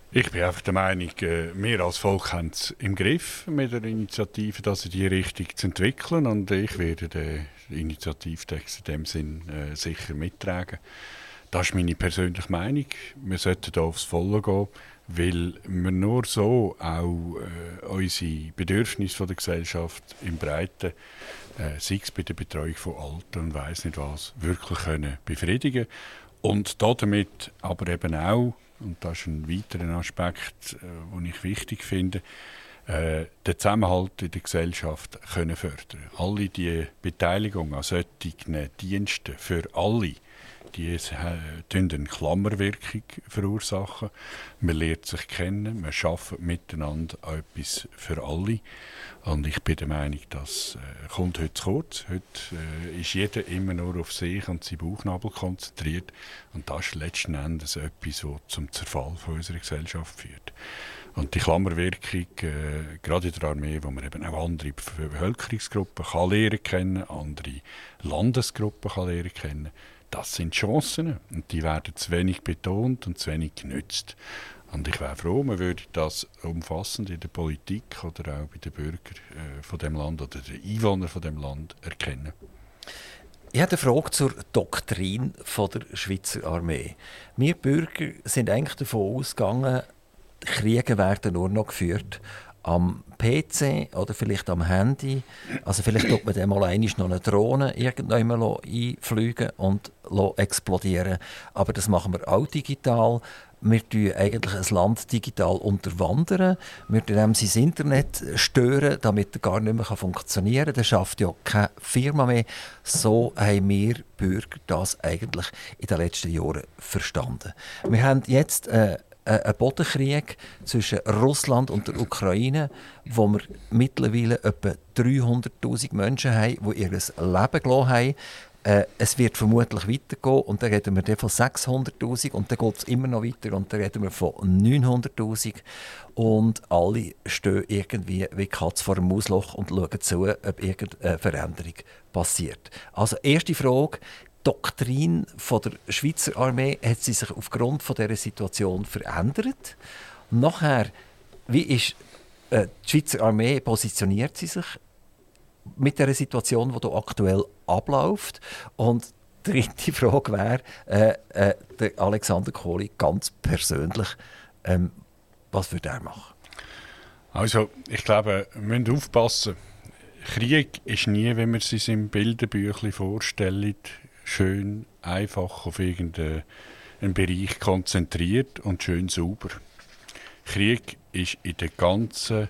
Ich bin einfach der Meinung, äh, wir als Volk haben es im Griff mit der Initiative, das in diese Richtung zu entwickeln. Und ich werde den Initiativtext in dem Sinn äh, sicher mittragen. Das ist meine persönliche Meinung. Wir sollten hier aufs Volle gehen weil wir nur so auch äh, unsere Bedürfnisse der Gesellschaft im Breiten, äh, sei es bei der Betreuung von Alten und weiss nicht was, wirklich können befriedigen und damit aber eben auch, und das ist ein weiterer Aspekt, äh, den ich wichtig finde, äh, den Zusammenhalt in der Gesellschaft können fördern. Alle die Beteiligung an solchen Diensten für alle, die äh, eine Klammerwirkung verursachen. Man lernt sich kennen, man schafft miteinander etwas für alle. Und ich bin der Meinung, das äh, kommt heute zu kurz. Heute äh, ist jeder immer nur auf sich und seinen Bauchnabel konzentriert. Und das ist letzten Endes etwas, das zum Zerfall von unserer Gesellschaft führt. Und die Klammerwirkung, äh, gerade in der Armee, wo man eben auch andere Bevölkerungsgruppen kann lernen kennen, andere Landesgruppen kann lernen kennen, das sind Chancen und die werden zu wenig betont und zu wenig genützt. Und ich wäre froh, man würde das umfassend in der Politik oder auch bei den Bürgern äh, von dem Land oder den Einwohnern von dem Land erkennen. Ich habe eine Frage zur Doktrin von der Schweizer Armee. Wir Bürger sind eigentlich davon ausgegangen, Kriege werden nur noch geführt am PC oder vielleicht am Handy. Also vielleicht tut man dann mal noch eine Drohne irgendwann einfliegen und explodieren. Aber das machen wir auch digital. Wir tun eigentlich ein Land digital unterwandern. Wir tun das Internet stören, damit es gar nicht mehr funktionieren kann. Das schafft ja keine Firma mehr. So haben wir Bürger das eigentlich in den letzten Jahren verstanden. Wir haben jetzt äh, äh, ein Bodenkrieg zwischen Russland und der Ukraine, wo wir mittlerweile etwa 300.000 Menschen haben, die ihr Leben gelassen haben. äh, es wird vermutlich weitergehen und dann reden wir von 600'000 und dann geht es immer noch weiter und dann reden wir von 900'000 und alle stehen irgendwie wie Katz vor dem Mausloch und schauen zu, ob irgendeine Veränderung passiert. Also erste Frage, Doktrin von der Schweizer Armee hat sie sich aufgrund von dieser Situation verändert. nachher, wie ist äh, die Schweizer Armee positioniert sie sich mit der Situation, die aktuell abläuft? Und die dritte Frage wäre, äh, äh, der Alexander Kohli ganz persönlich, ähm, was würde er machen? Also, ich glaube, wir müssen aufpassen. Krieg ist nie, wenn man es sich im Bilderbüchlein vorstellt, schön einfach auf irgendeinen Bereich konzentriert und schön sauber. Krieg ist in der ganzen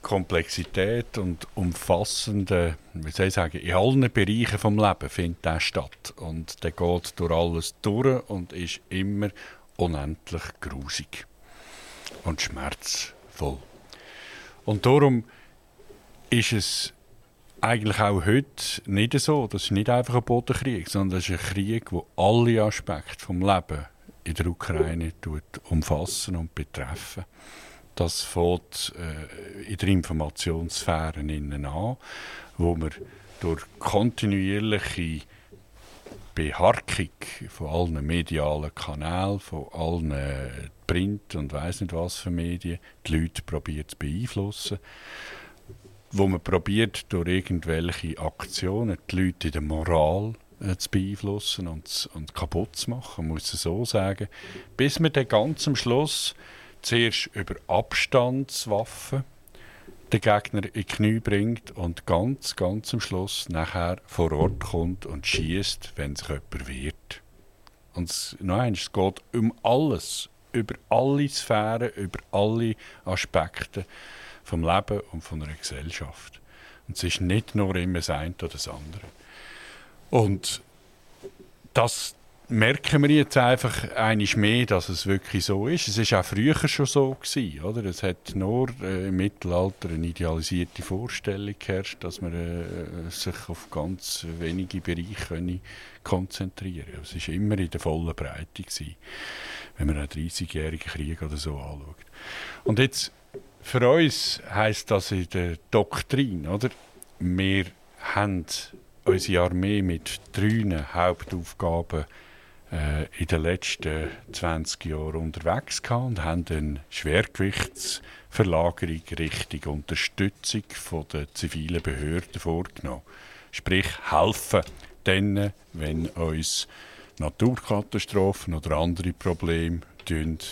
Komplexität und umfassenden, wie soll ich sagen, in allen Bereichen vom Leben findet der statt. Und der geht durch alles durch und ist immer unendlich grusig und schmerzvoll. Und darum ist es eigentlich auch heute nicht so. Das ist nicht einfach ein Bodenkrieg, sondern das ist ein Krieg, der alle Aspekte des Lebens in der Ukraine umfassen und betreffen. Das fängt äh, in der Informationssphäre an, wo wir durch kontinuierliche Beharkung von allen medialen Kanälen, von allen Print- und weiß nicht was für Medien, die Leute probiert zu beeinflussen wo man probiert durch irgendwelche Aktionen die Leute in der Moral äh, zu beeinflussen und, und kaputt zu machen, muss ich so sagen, bis man dann ganz am Schluss zuerst über Abstandswaffen den Gegner in die Knie bringt und ganz, ganz am Schluss nachher vor Ort kommt und schießt, wenn sich jemand wehrt. Und nein, es geht um alles, über alle Sphären, über alle Aspekte vom Leben und von einer Gesellschaft. Und es ist nicht nur immer das eine oder das andere. Und das merken wir jetzt einfach einiges mehr, dass es wirklich so ist. Es ist auch früher schon so gewesen, oder? Es hat nur äh, im Mittelalter eine idealisierte Vorstellung geherrscht, dass man äh, sich auf ganz wenige Bereiche können konzentrieren. Es ist immer in der vollen Breite gewesen, wenn man einen 30-jährigen Krieg oder so anschaut. Und jetzt für uns heißt das in der Doktrin, oder? Wir haben unsere Armee mit drei Hauptaufgaben äh, in den letzten 20 Jahren unterwegs gehabt und haben eine Schwergewichtsverlagerung Richtung Unterstützung der zivilen Behörden vorgenommen. Sprich, helfen denen, wenn uns Naturkatastrophen oder andere Probleme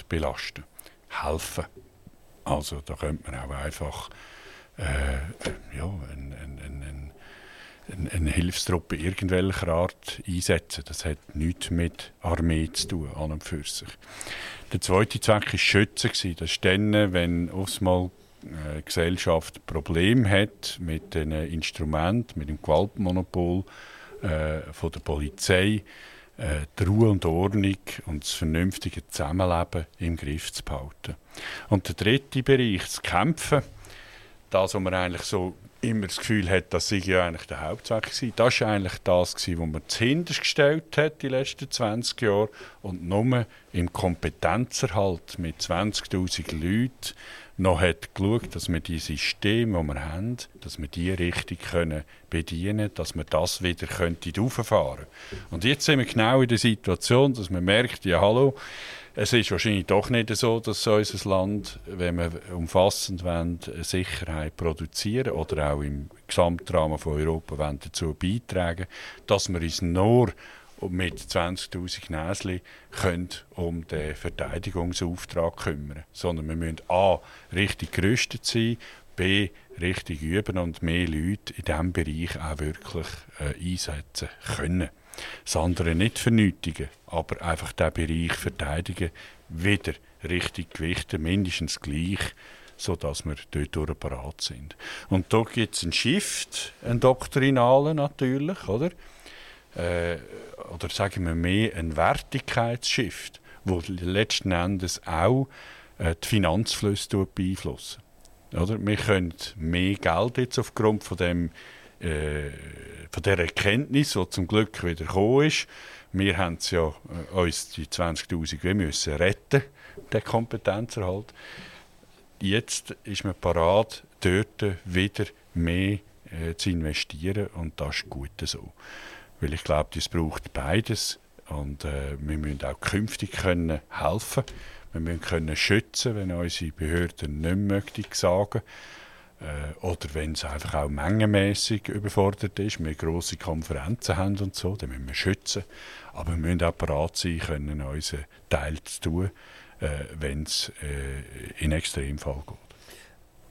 belasten. Helfen. Also da könnte man auch einfach äh, ja, eine ein, ein, ein, Hilfstruppe irgendwelcher Art einsetzen. Das hat nichts mit Armee zu tun, an und für sich. Der zweite Zweck war Schützen. Das ist dann, wenn aufmal eine Gesellschaft Probleme hat mit den Instrumenten, mit dem Gewaltmonopol äh, von der Polizei, äh, die Ruhe und Ordnung und das vernünftige Zusammenleben im Griff zu behalten. Und der dritte Bereich, das Kämpfen, das, wo man eigentlich so immer das Gefühl hat, das sei ja eigentlich der Hauptzweck gewesen. Das war eigentlich das, was man zuhinterst gestellt hat die letzten 20 Jahre und nur im Kompetenzerhalt mit 20'000 Leuten noch hat geschaut, dass wir die Systeme, die wir haben, dass wir die richtig können bedienen können, dass wir das wieder rauffahren können. Und jetzt sind wir genau in der Situation, dass man merkt, ja hallo, es ist wahrscheinlich doch nicht so, dass unser Land, wenn wir umfassend wollen, Sicherheit produzieren oder auch im Gesamtrahmen von Europa wollen, dazu beitragen, dass wir uns nur mit 20'000 Näschen können um den Verteidigungsauftrag kümmern. Sondern wir müssen A. richtig gerüstet sein, B. richtig üben und mehr Leute in diesem Bereich auch wirklich äh, einsetzen können. Das andere nicht vernötigen, aber einfach diesen Bereich verteidigen, wieder richtig gewichten, mindestens gleich, sodass wir dort parat sind. Und da gibt es einen Shift, einen doktrinalen natürlich, oder? Äh, oder sagen wir mehr, einen Wertigkeitsshift, wo letzten Endes auch äh, die Finanzflüsse beeinflussen. Oder? Wir können mehr Geld jetzt aufgrund von dem äh, von der Erkenntnis, die zum Glück wieder gekommen ist. Wir haben ja äh, uns die 20'000 müssen retten, den Kompetenzerhalt. Jetzt ist man parat, dort wieder mehr äh, zu investieren und das ist gut so. Weil ich glaube, es braucht beides und äh, wir müssen auch künftig können helfen Wir müssen können schützen, wenn unsere Behörden nicht möchten sagen äh, oder wenn es einfach auch mengenmäßig überfordert ist, wir grosse Konferenzen haben und so, dann müssen wir schützen. Aber wir müssen auch bereit sein, können unseren Teil zu tun, äh, wenn es äh, in Extremfall geht.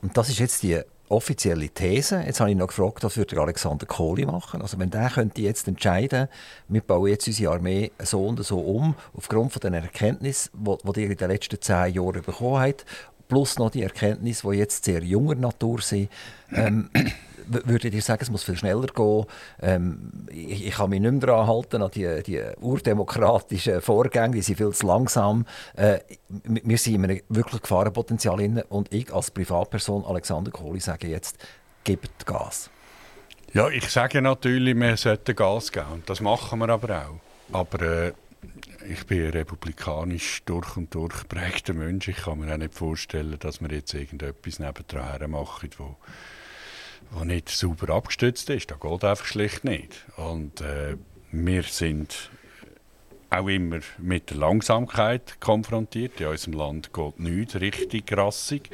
Und das ist jetzt die offizielle These. Jetzt habe ich noch gefragt, was würde Alexander Kohli machen? Also wenn der könnte jetzt entscheiden, wir bauen jetzt unsere Armee so und so um, aufgrund von den Erkenntnissen, die, ihr in den letzten zehn Jahren bekommen habt, plus noch die Erkenntnisse, die jetzt sehr junger Natur sind, ähm, würdet ihr sagen, es muss viel schneller gehen? Ähm, ich, ich, kann mich nicht mehr daran halten, an die, die urdemokratischen Vorgänge, die sind viel zu langsam. Äh, wir sind in einem wirklich Gefahrenpotenzial drin und ich als Privatperson, Alexander Kohli, sage jetzt, gebt Gas. Ja, ich sage natürlich, wir sollten Gas geben und das machen wir aber auch. Aber äh, ich bin ein republikanisch durch und durch geprägter Mensch. Ich kann mir auch nicht vorstellen, dass wir jetzt irgendetwas nebendran machen, wo der nicht sauber abgestützt ist. Das geht einfach schlicht nicht. Und äh, wir sind auch immer mit der Langsamkeit konfrontiert. In unserem Land geht nichts richtig rassig.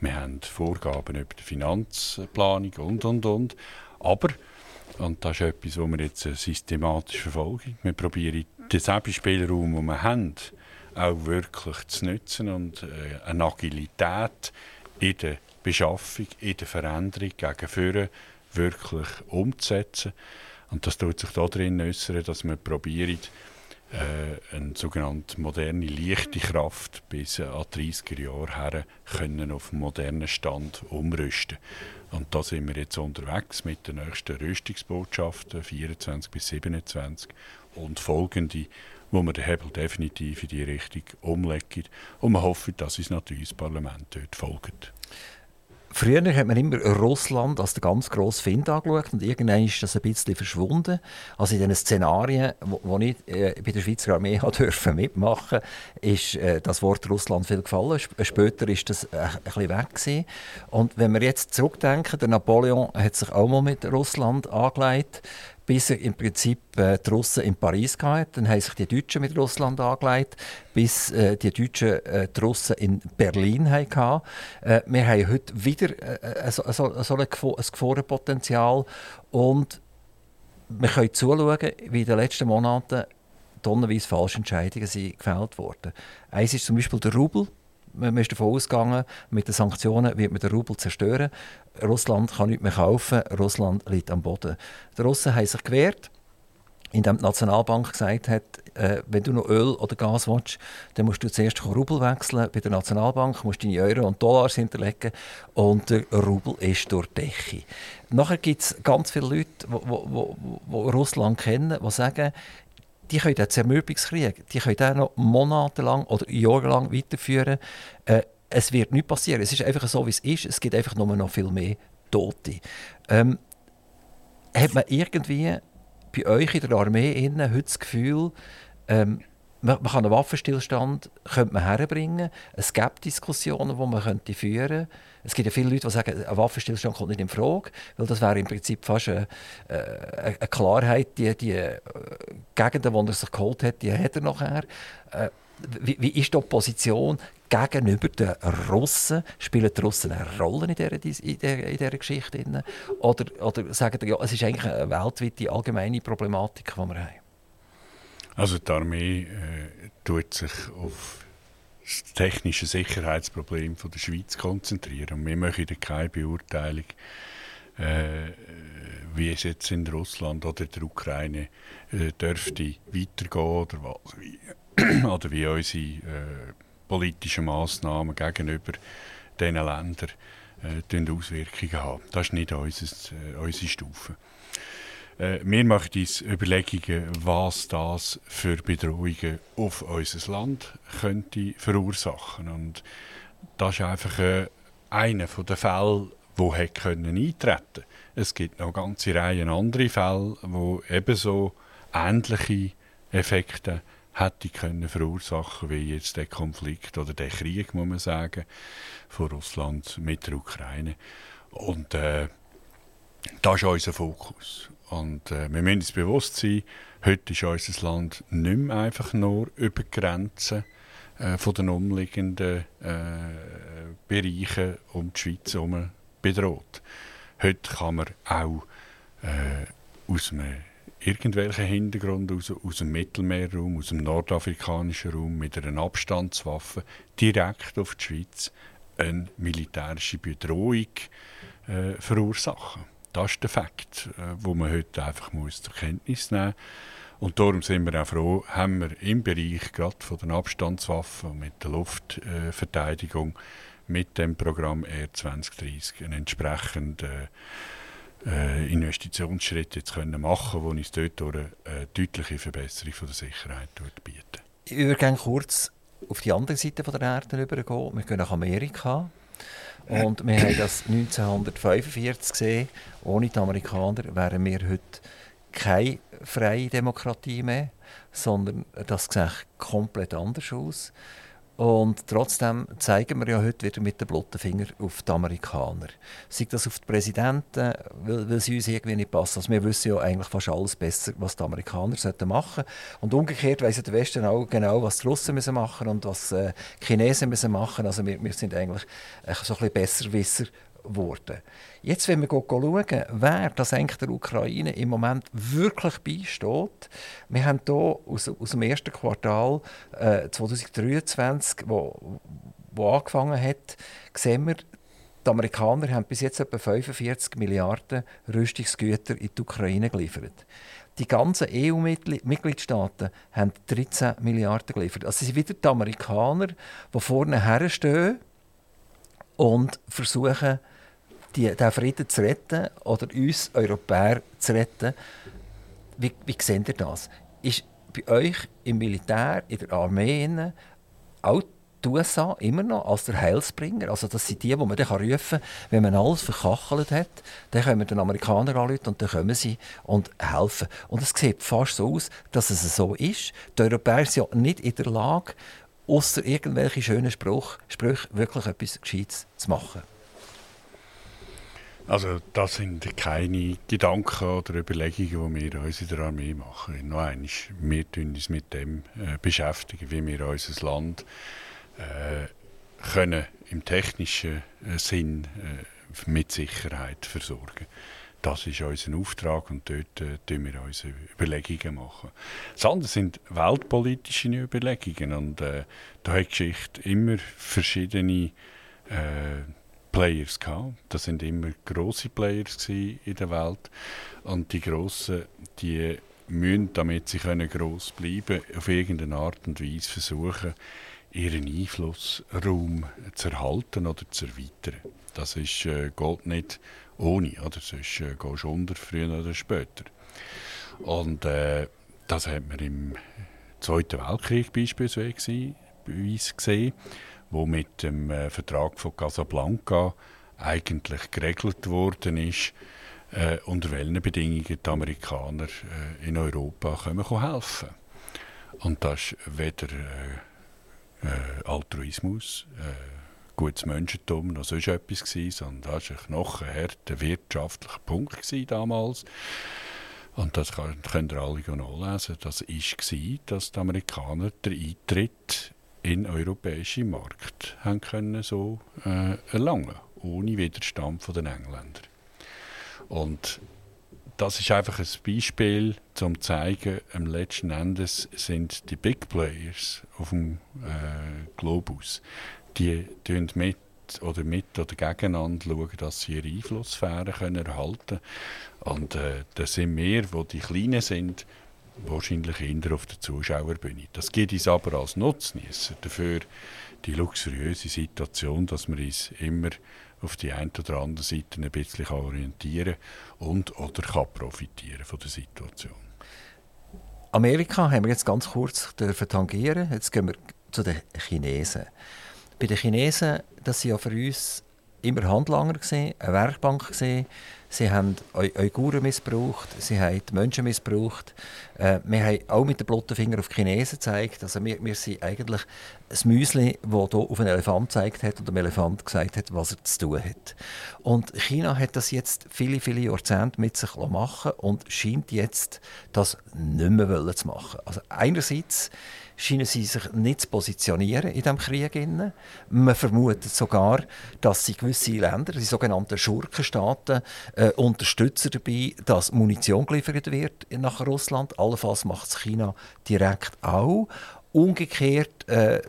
Wir haben Vorgaben über die Finanzplanung und, und, und. Aber, und das ist etwas, was wir jetzt systematisch verfolgen, wir probieren den Spielraum, den wir haben, auch wirklich zu nutzen und äh, eine Agilität in der Beschaffung, in der Veränderung gegen Führen wirklich umzusetzen. Und das tut sich darin äußern, dass wir probieren, äh, eine sogenannte moderne leichte Kraft bis an 30er Jahre her können auf einen modernen Stand umrüsten. Und da sind wir jetzt unterwegs mit den nächsten Rüstungsbotschaften 24 bis 27 und folgende, wo wir den Hebel definitiv in die Richtung umlegen. Und wir hoffen, dass uns natürlich das Parlament dort folgt. Früher hat man immer Russland als den ganz grossen Find angeschaut und irgendwann ist das ein bisschen verschwunden. Also in den Szenarien, wo, wo ich äh, bei der Schweizer Armee dürfen mitmachen ist äh, das Wort Russland viel gefallen. Später ist das äh, ein bisschen weg gewesen. Und wenn wir jetzt zurückdenken, der Napoleon hat sich auch mal mit Russland angelegt bis er im Prinzip äh, die Russen in Paris hatte. Dann haben sich die Deutschen mit Russland angelegt, bis äh, die Deutschen äh, die Russen in Berlin hatten. Äh, wir haben heute wieder äh, so, so, so ein, Gefahrenpotenzial und wir können zuschauen, wie in den letzten Monaten tonnenweise falsche Entscheidungen sind gefällt wurden. Eins ist zum Beispiel der Rubel man ist davon ausgegangen, mit den Sanktionen wird man den Rubel zerstören. Russland kann nichts mehr kaufen, Russland liegt am Boden. Die Russen haben sich gewehrt, indem die Nationalbank gesagt hat, äh, wenn du noch Öl oder Gas willst, dann musst du zuerst Rubel wechseln bei der Nationalbank, musst deine Euro und Dollars hinterlegen und der Rubel ist durch die Decke. Nachher gibt es ganz viele Leute, die Russland kennen, die sagen, die können den Zermürbungskrieg, die können den noch monatelang oder jahrelang weiterführen. Äh, es wird nichts passieren. Es ist einfach so, wie es ist. Es gibt einfach nur noch viel mehr Tote. Ähm, hat man irgendwie bei euch in der Armee innen heute das Gefühl, ähm, man, man, kann einen Waffenstillstand könnte man herbringen. Es gibt Diskussionen, die man könnte führen könnte. Es gibt ja viele Leute, die sagen, ein Waffenstillstand kommt nicht in Frage, weil das wäre im Prinzip fast eine, äh, eine Klarheit, die, die äh, Gegenden, die er sich geholt hat, die hat er nachher. Äh, wie, wie, ist die Opposition gegenüber den Russen? Spielen die Russen eine Rolle in dieser, in dieser, in dieser Geschichte? Oder, oder sagen die, ja, es ist eigentlich eine weltweite allgemeine Problematik, die wir haben? Also die Armee äh, tut sich auf das technische Sicherheitsproblem von der Schweiz konzentrieren. Und wir machen keine Beurteilung, äh, wie es jetzt in Russland oder der Ukraine äh, dürfte weitergehen oder, was, wie, oder wie unsere äh, politischen Massnahmen gegenüber diesen Ländern äh, Auswirkungen haben. Das ist nicht unser, äh, unsere Stufe. Äh, wir machen uns Überlegungen, was das für Bedrohungen auf unser Land könnte verursachen. Und das ist einfach äh, einer der Fälle, wo können eintreten. Es gibt noch ganze Reihen andere Fälle, wo ebenso ähnliche Effekte hätte können verursachen wie jetzt der Konflikt oder der Krieg, muss man sagen, von Russland mit der Ukraine. Und äh, das ist unser Fokus. Und äh, wir müssen uns bewusst sein, heute ist unser Land nicht mehr einfach nur über die Grenzen äh, von den umliegenden äh, Bereichen um die Schweiz herum bedroht. Heute kann man auch äh, aus einem irgendwelchen Hintergrund aus, aus dem Mittelmeerraum, aus dem nordafrikanischen Raum mit einer Abstandswaffe direkt auf die Schweiz eine militärische Bedrohung äh, verursachen. Das ist der Fakt, äh, wo man heute einfach muss zur Kenntnis nehmen muss. Und darum sind wir auch froh, haben wir im Bereich gerade von den Abstandswaffen und mit der Luftverteidigung mit dem Programm R2030 einen entsprechenden äh, Investitionsschritt jetzt können machen der uns dort eine deutliche Verbesserung von der Sicherheit bietet. Ich würde gerne kurz auf die andere Seite der Erde übergehen. Wir gehen nach Amerika. Und wir haben das 1945 gesehen. Ohne die Amerikaner wären wir heute keine freie Demokratie mehr, sondern das sieht komplett anders aus. Und trotzdem zeigen wir ja heute wieder mit dem blotten Finger auf die Amerikaner. Sei das auf die Präsidenten, weil, weil sie uns irgendwie nicht passen. Also wir wissen ja eigentlich fast alles besser, was die Amerikaner sollten machen Und umgekehrt weiss der Westen auch genau, was die Russen müssen machen und was äh, die Chinesen müssen machen. Also wir, wir sind eigentlich äh, so ein bisschen Besserwisser geworden. Jetzt, wenn wir schauen, wer das eigentlich der Ukraine im Moment wirklich beisteht, wir haben hier aus, aus dem ersten Quartal äh, 2023, wo, wo angefangen hat, sehen wir, die Amerikaner haben bis jetzt etwa 45 Milliarden Rüstungsgüter in die Ukraine geliefert. Die ganzen EU-Mitgliedstaaten haben 13 Milliarden geliefert. Also sind wieder die Amerikaner, die vorne herstehen und versuchen, die, den Frieden zu retten oder uns Europäer zu retten. Wie, wie seht ihr das? Ist bei euch im Militär, in der Armee, auch die USA immer noch als der Heilsbringer. Also das sind die, die man dann rufen kann, wenn man alles verkachelt hat. Dann können wir den Amerikaner anrufen und dann kommen sie und helfen. Und es sieht fast so aus, dass es so ist. Die Europäer sind ja nicht in der Lage, außer irgendwelche schönen Spruch, Sprüche wirklich etwas Gescheites zu machen. Also das sind keine Gedanken oder Überlegungen, die wir uns in der Armee machen. Noch einmal, wir beschäftigen uns mit dem äh, beschäftigen, wie wir unser Land äh, können im technischen äh, Sinn äh, mit Sicherheit versorgen. Das ist unser Auftrag und dort äh, tun wir unsere Überlegungen machen. Das andere sind weltpolitische Überlegungen und äh, da hat die Geschichte immer verschiedene äh, Players gehabt. Das sind immer große Players in der Welt und die grossen, die müssen, damit sie können gross bleiben, auf irgendeine Art und Weise versuchen, ihren Einflussraum zu erhalten oder zu erweitern. Das ist, äh, geht nicht ohne, oder? sonst äh, gehst du unter, früher oder später. Und äh, das hat man im Zweiten Weltkrieg beispielsweise gesehen wo mit dem äh, Vertrag von Casablanca eigentlich geregelt worden ist, äh, unter welchen Bedingungen die Amerikaner äh, in Europa können helfen Und das ist weder äh, äh, Altruismus, äh, gutes Menschentum noch sonst etwas gewesen, sondern das war ein knochenharter wirtschaftlicher Punkt damals. Und das könnt ihr alle nachlesen. Das war, dass die Amerikaner den Eintritt in europäische Markt haben können so äh, erlangen ohne Widerstand von den Engländern. Und das ist einfach ein Beispiel, um zu zeigen, am letzten Endes sind die Big Players auf dem äh, Globus, die mit oder mit oder gegeneinander schauen, dass sie ihre Einflusssphäre erhalten können. Und äh, das sind wir, die die Kleinen sind, wahrscheinlich eher auf der Zuschauerbühne. Das gibt uns aber als Nutznießer dafür die luxuriöse Situation, dass wir uns immer auf die eine oder andere Seite ein bisschen orientieren und oder kann profitieren von der Situation. Amerika haben wir jetzt ganz kurz tangieren. Jetzt gehen wir zu den Chinesen. Bei den Chinesen, das sind ja für uns immer Handlanger, gewesen, eine Werkbank. Gewesen. Sie haben Uiguren missbraucht, sie haben die Menschen missbraucht. Äh, wir haben auch mit dem blotten Finger auf die Chinesen gezeigt. Also wir, wir sind eigentlich ein Müsli, das hier auf einen Elefant gezeigt hat und dem Elefant gesagt hat, was er zu tun hat. Und China hat das jetzt viele, viele Jahrzehnte mit sich machen und scheint jetzt das nicht mehr zu machen. Also einerseits scheinen sie sich nicht zu positionieren in diesem Krieg. Man vermutet sogar, dass sie gewisse Länder, die sogenannten Schurkenstaaten, äh, unterstützen dabei, dass Munition geliefert wird nach Russland. Allenfalls macht es China direkt auch. Umgekehrt äh,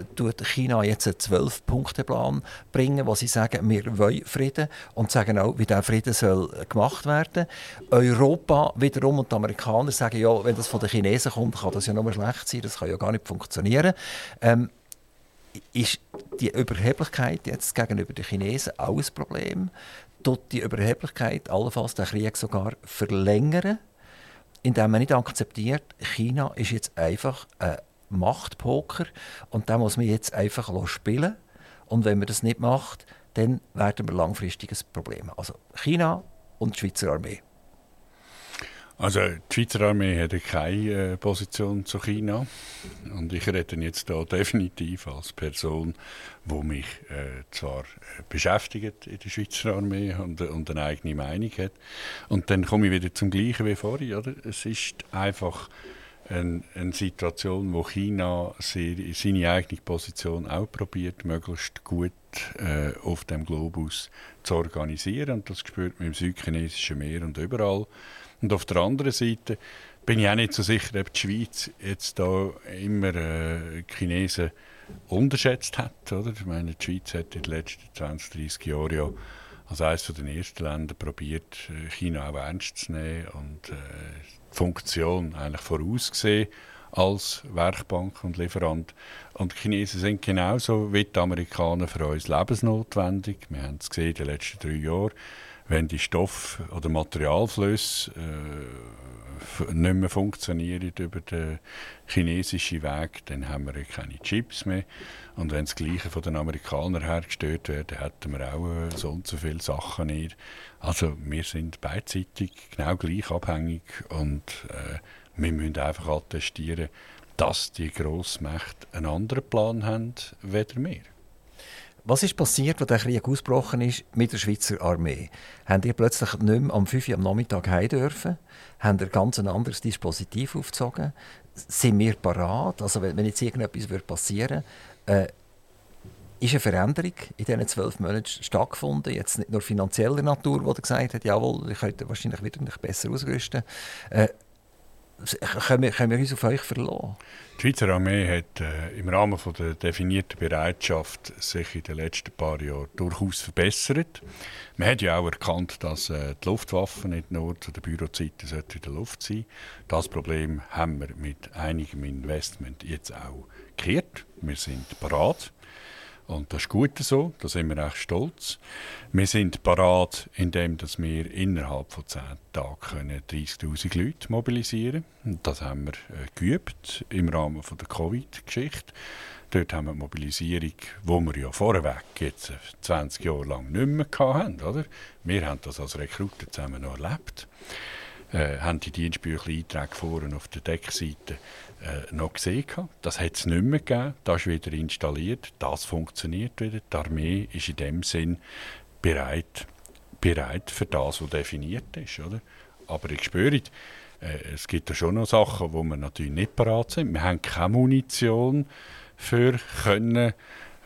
China jetzt einen Zwölf-Punkte-Plan bringen, wo sie sagen, wir wollen Frieden und sagen auch, wie dieser Frieden soll gemacht werden. Europa wiederum und die Amerikaner sagen, ja, wenn das von den Chinesen kommt, kann das ja nur schlecht sein, das kann ja gar nicht funktionieren. Ähm, ist die Überheblichkeit jetzt gegenüber den Chinesen auch ein Problem? Tut die Überheblichkeit allenfalls den Krieg sogar verlängern, indem man nicht akzeptiert, China ist jetzt einfach ein Machtpoker und da muss man jetzt einfach spielen. Und wenn man das nicht macht, dann werden wir langfristig ein Problem. Also China und die Schweizer Armee. Also die Schweizer Armee hat keine äh, Position zu China und ich rede jetzt da definitiv als Person, wo mich äh, zwar äh, beschäftigt in der Schweizer Armee und, eine eigene Meinung hat. Und dann komme ich wieder zum Gleichen wie. Oder? Es ist einfach eine, eine Situation, wo China sehr, seine eigene Position auch probiert, möglichst gut äh, auf dem Globus zu organisieren. Und das spürt man im südchinesischen Meer und überall. Und auf der anderen Seite bin ich auch nicht so sicher, ob die Schweiz jetzt da immer äh, Chinesen unterschätzt hat. Oder? Ich meine, die Schweiz hat in den letzten 20, 30 Jahren ja als eines der ersten Länder probiert, äh, China auch ernst zu nehmen und äh, Funktion eigentlich vorausgesehen als Werkbank und Lieferant. Und die Chinesen sind genauso wie die Amerikaner für uns lebensnotwendig. Wir haben es gesehen in den letzten drei Jahren. Wenn die Stoff- oder Materialflüsse äh, nicht mehr funktionieren über den chinesischen Weg, dann haben wir keine Chips mehr. Und wenn das Gleiche von den Amerikanern hergestellt wird, hätten wir auch äh, so und so viele Sachen nicht. Also wir sind beidseitig genau gleich abhängig und äh, wir müssen einfach attestieren, dass die Grossmächte einen anderen Plan haben, weder wir. Was ist passiert, als der Krieg ausgebrochen ist mit der Schweizer Armee? Haben die plötzlich nicht mehr am 5 Uhr am Nachmittag heim dürfen? Haben ihr ganz ein anderes Dispositiv aufgezogen? Sind wir parat? Also wenn jetzt irgendetwas passieren würde, äh, ist eine Veränderung in diesen zwölf Monaten stattgefunden. Jetzt nicht nur finanzieller Natur, wo er gesagt hat, jawohl, ich könnte wahrscheinlich wieder nicht besser ausrüsten. Äh, können, wir, uns auf euch verlassen? Die Schweizer Armee hat äh, im Rahmen von der definierten Bereitschaft sich in den letzten paar Jahren durchaus verbessert. Man hat ja auch erkannt, dass äh, die Luftwaffe nicht nur zu den Bürozeiten in der Luft sein Das Problem haben wir mit einigem Investment jetzt auch gekehrt. Wir sind bereit. Und das ist gut so, da sind wir echt stolz. Wir sind parat, indem wir innerhalb von zehn Tagen 30'000 Leute mobilisieren können. Das haben wir äh, geübt im Rahmen der Covid-Geschichte. Dort haben wir die Mobilisierung, die wir ja vorweg jetzt 20 Jahre lang nicht mehr hatten. Oder? Wir haben das als Rekruten zusammen noch erlebt. Äh, haben die Dienstbücher-Einträge vorne auf der Deckseite äh, noch gesehen. Das hat es nicht mehr gegeben. Das ist wieder installiert. Das funktioniert wieder. Die Armee ist in dem Sinn bereit, bereit für das, was definiert ist. Oder? Aber ich spüre, äh, es gibt ja schon noch Sachen, wo wir natürlich nicht bereit sind. Wir haben keine Munition für können,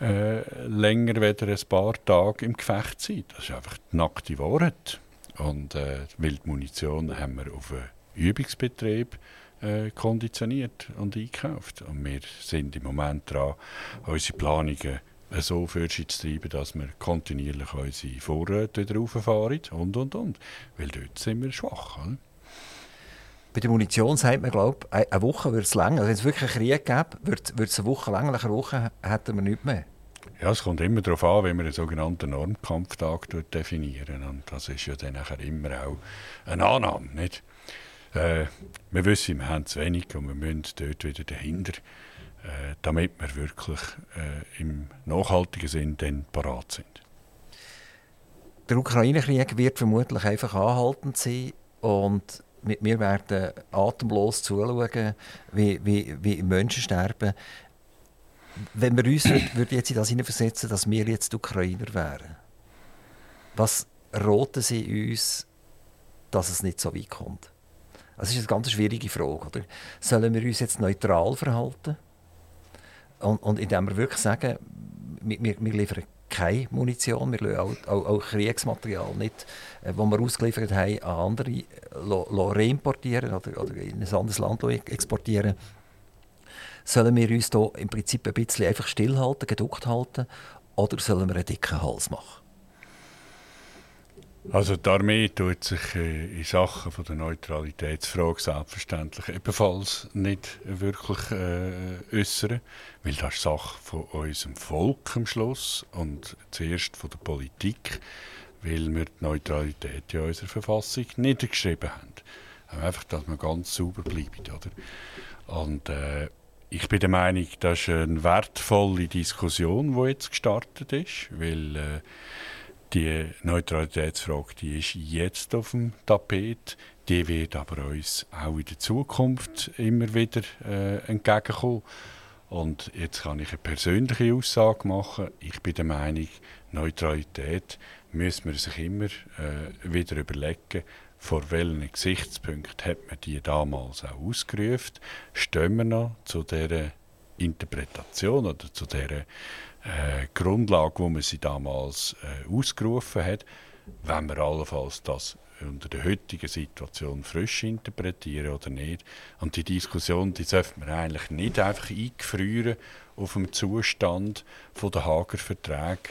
äh, länger als ein paar Tage im Gefecht sein. Das ist einfach die nackte Wahrheit. Und äh, weil die Munition haben wir auf einen Übungsbetrieb äh, konditioniert und eingekauft. Und wir sind im Moment dran, unsere Planungen so vorwärts zu treiben, dass wir kontinuierlich unsere Vorräte wieder rauffahren und, und, und. Weil dort sind wir schwach. Oder? Bei der Munition sagt man, glaube eine Woche wird es länger. Also wenn es wirklich einen Krieg gäbe, wird es eine Woche länger. Einer Woche hätten wir nichts mehr. Ja, es kommt immer darauf an, wie wir einen sogenannten Normkampftag definieren. Und das ist ja dann nachher immer auch eine Annahme. Nicht? Äh, wir wissen, wir haben zu wenig und wir müssen dort wieder dahinter, äh, damit wir wirklich äh, im nachhaltigen Sinn dann parat sind. der Ukraine-Krieg wird vermutlich einfach anhaltend sein und wir werden atemlos zuschauen, wie, wie, wie Menschen sterben. Wenn wir uns würd, jetzt in das hineinversetzen, dass wir jetzt Ukrainer wären, was roten sie uns, dass es nicht so weit kommt? Das ist eine ganz schwierige Frage. Oder? Sollen wir uns jetzt neutral verhalten? Und, und indem wir wirklich sagen, wir, wir liefern keine Munition, wir lassen auch, auch, auch Kriegsmaterial nicht, äh, das wir ausgeliefert haben, an andere äh, reimportieren oder, oder in ein anderes Land exportieren. Sollen wir uns hier im Prinzip ein bisschen einfach stillhalten, geduckt halten, oder sollen wir einen dicken Hals machen? Also die Armee tut sich äh, in Sachen von der Neutralitätsfrage selbstverständlich ebenfalls nicht wirklich äh, äußern, weil das ist Sache von unserem Volk am Schluss und zuerst von der Politik, weil wir die Neutralität in unserer Verfassung niedergeschrieben haben. Einfach, dass man ganz sauber bleibt, oder? Und äh, ich bin der Meinung, das ist eine wertvolle Diskussion, die jetzt gestartet ist, weil äh, die Neutralitätsfrage die ist jetzt auf dem Tapet. Die wird aber uns auch in der Zukunft immer wieder äh, entgegenkommen. Und jetzt kann ich eine persönliche Aussage machen. Ich bin der Meinung, Neutralität müssen wir sich immer äh, wieder überlegen, vor welchen Gesichtspunkten hat man die damals auch ausgerufen. Stehen wir noch zu dieser Interpretation oder zu dieser äh, Grundlage, wo man sie damals äh, ausgerufen hat, wenn wir allenfalls das unter der heutigen Situation frisch interpretieren oder nicht. Und die Diskussion, die sollte man eigentlich nicht einfach eingefrieren auf dem Zustand von der Hager Verträge,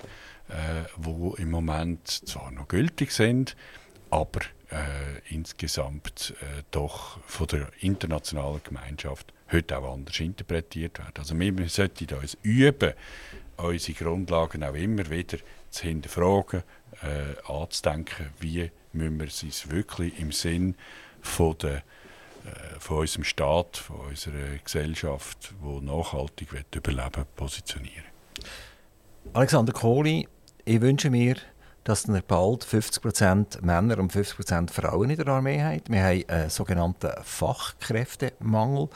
äh, wo im Moment zwar noch gültig sind, aber äh, insgesamt äh, doch von der internationalen Gemeinschaft heute auch anders interpretiert werden. Also wir sollten uns üben, unsere Grundlagen auch immer wieder zu hinterfragen, äh, anzudenken, wie müssen wir es wirklich im Sinn von, der, äh, von unserem Staat, von unserer Gesellschaft, die nachhaltig überleben positionieren. Alexander Kohli, ich wünsche mir, dass wir bald 50% Männer und 50% Frauen in der Armee haben. Wir haben einen sogenannten Fachkräftemangel.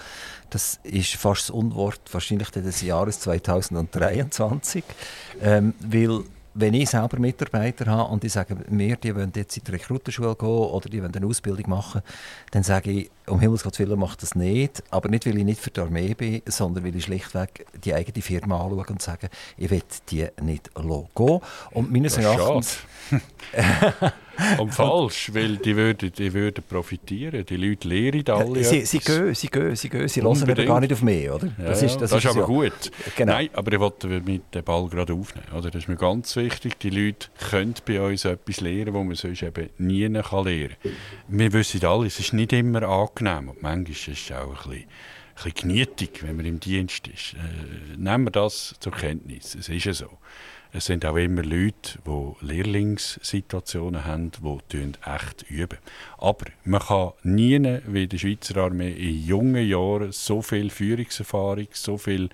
Das ist fast das Unwort wahrscheinlich des Jahres 2023, ähm, weil wenn ich selber Mitarbeiter habe und die sagen mir, die wollen jetzt in die Rekrutenschule gehen oder die wollen eine Ausbildung machen, dann sage ich, um Himmels Willen macht das nicht. Aber nicht, weil ich nicht für die Armee bin, sondern weil ich schlichtweg die eigene Firma anschaue und sage, ich will die nicht gehen. Und meines Erachtens... Und falsch, weil die würden, die würden profitieren. Die Leute lehren alle. Sie, sie, gehen, sie gehen, sie gehen. Sie hören gar nicht auf mich, oder? Ja, das ist, das, das ist, aber ja. gut. Genau. Nein, aber ich wollte mit dem Ball gerade aufnehmen. Oder? Das ist mir ganz wichtig. Die Leute können bei uns etwas lernen, was man sonst eben nie lernen kann. Wir wissen alle, es ist nicht immer angenehm. Und manchmal ist es auch ein bisschen ein bisschen genietig, wenn man im Dienst ist. Äh, nehmen wir das zur Kenntnis. Es ist ja so. Es sind auch immer Leute, die Lehrlingssituationen haben, die echt üben. Aber man kann nie wie die Schweizer Armee in jungen Jahren so viel Führungserfahrung, so viel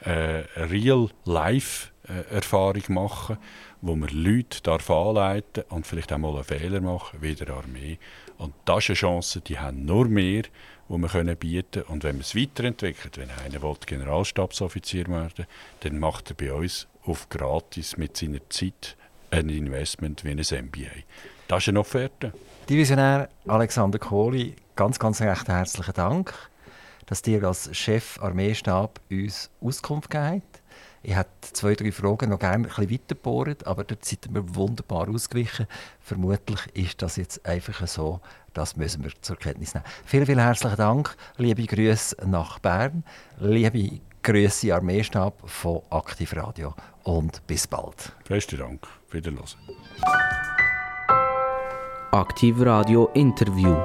äh, Real-Life-Erfahrung machen, wo man Leute darf anleiten und vielleicht auch mal einen Fehler machen wie der Armee. Und das ist eine Chance, die haben nur mehr, die wir können bieten können. Und wenn man es weiterentwickelt, wenn einer Generalstabsoffizier werden dann macht er bei uns auf gratis mit seiner Zeit ein Investment wie ein MBA. Das ist eine Offerte. Divisionär Alexander Kohli, ganz, ganz recht herzlichen Dank, dass dir als Chef Armeestab uns Auskunft gegeben habt. Ich hätte zwei, drei Fragen noch gerne ein bisschen weiter bohren, aber dort sind wir wunderbar ausgewichen. Vermutlich ist das jetzt einfach so. Das müssen wir zur Kenntnis nehmen. Vielen, vielen herzlichen Dank. Liebe Grüße nach Bern. Liebe Grüße Armeestab von Aktiv Radio und bis bald. Besten Dank. Wiederhören. Aktiv Radio Interview.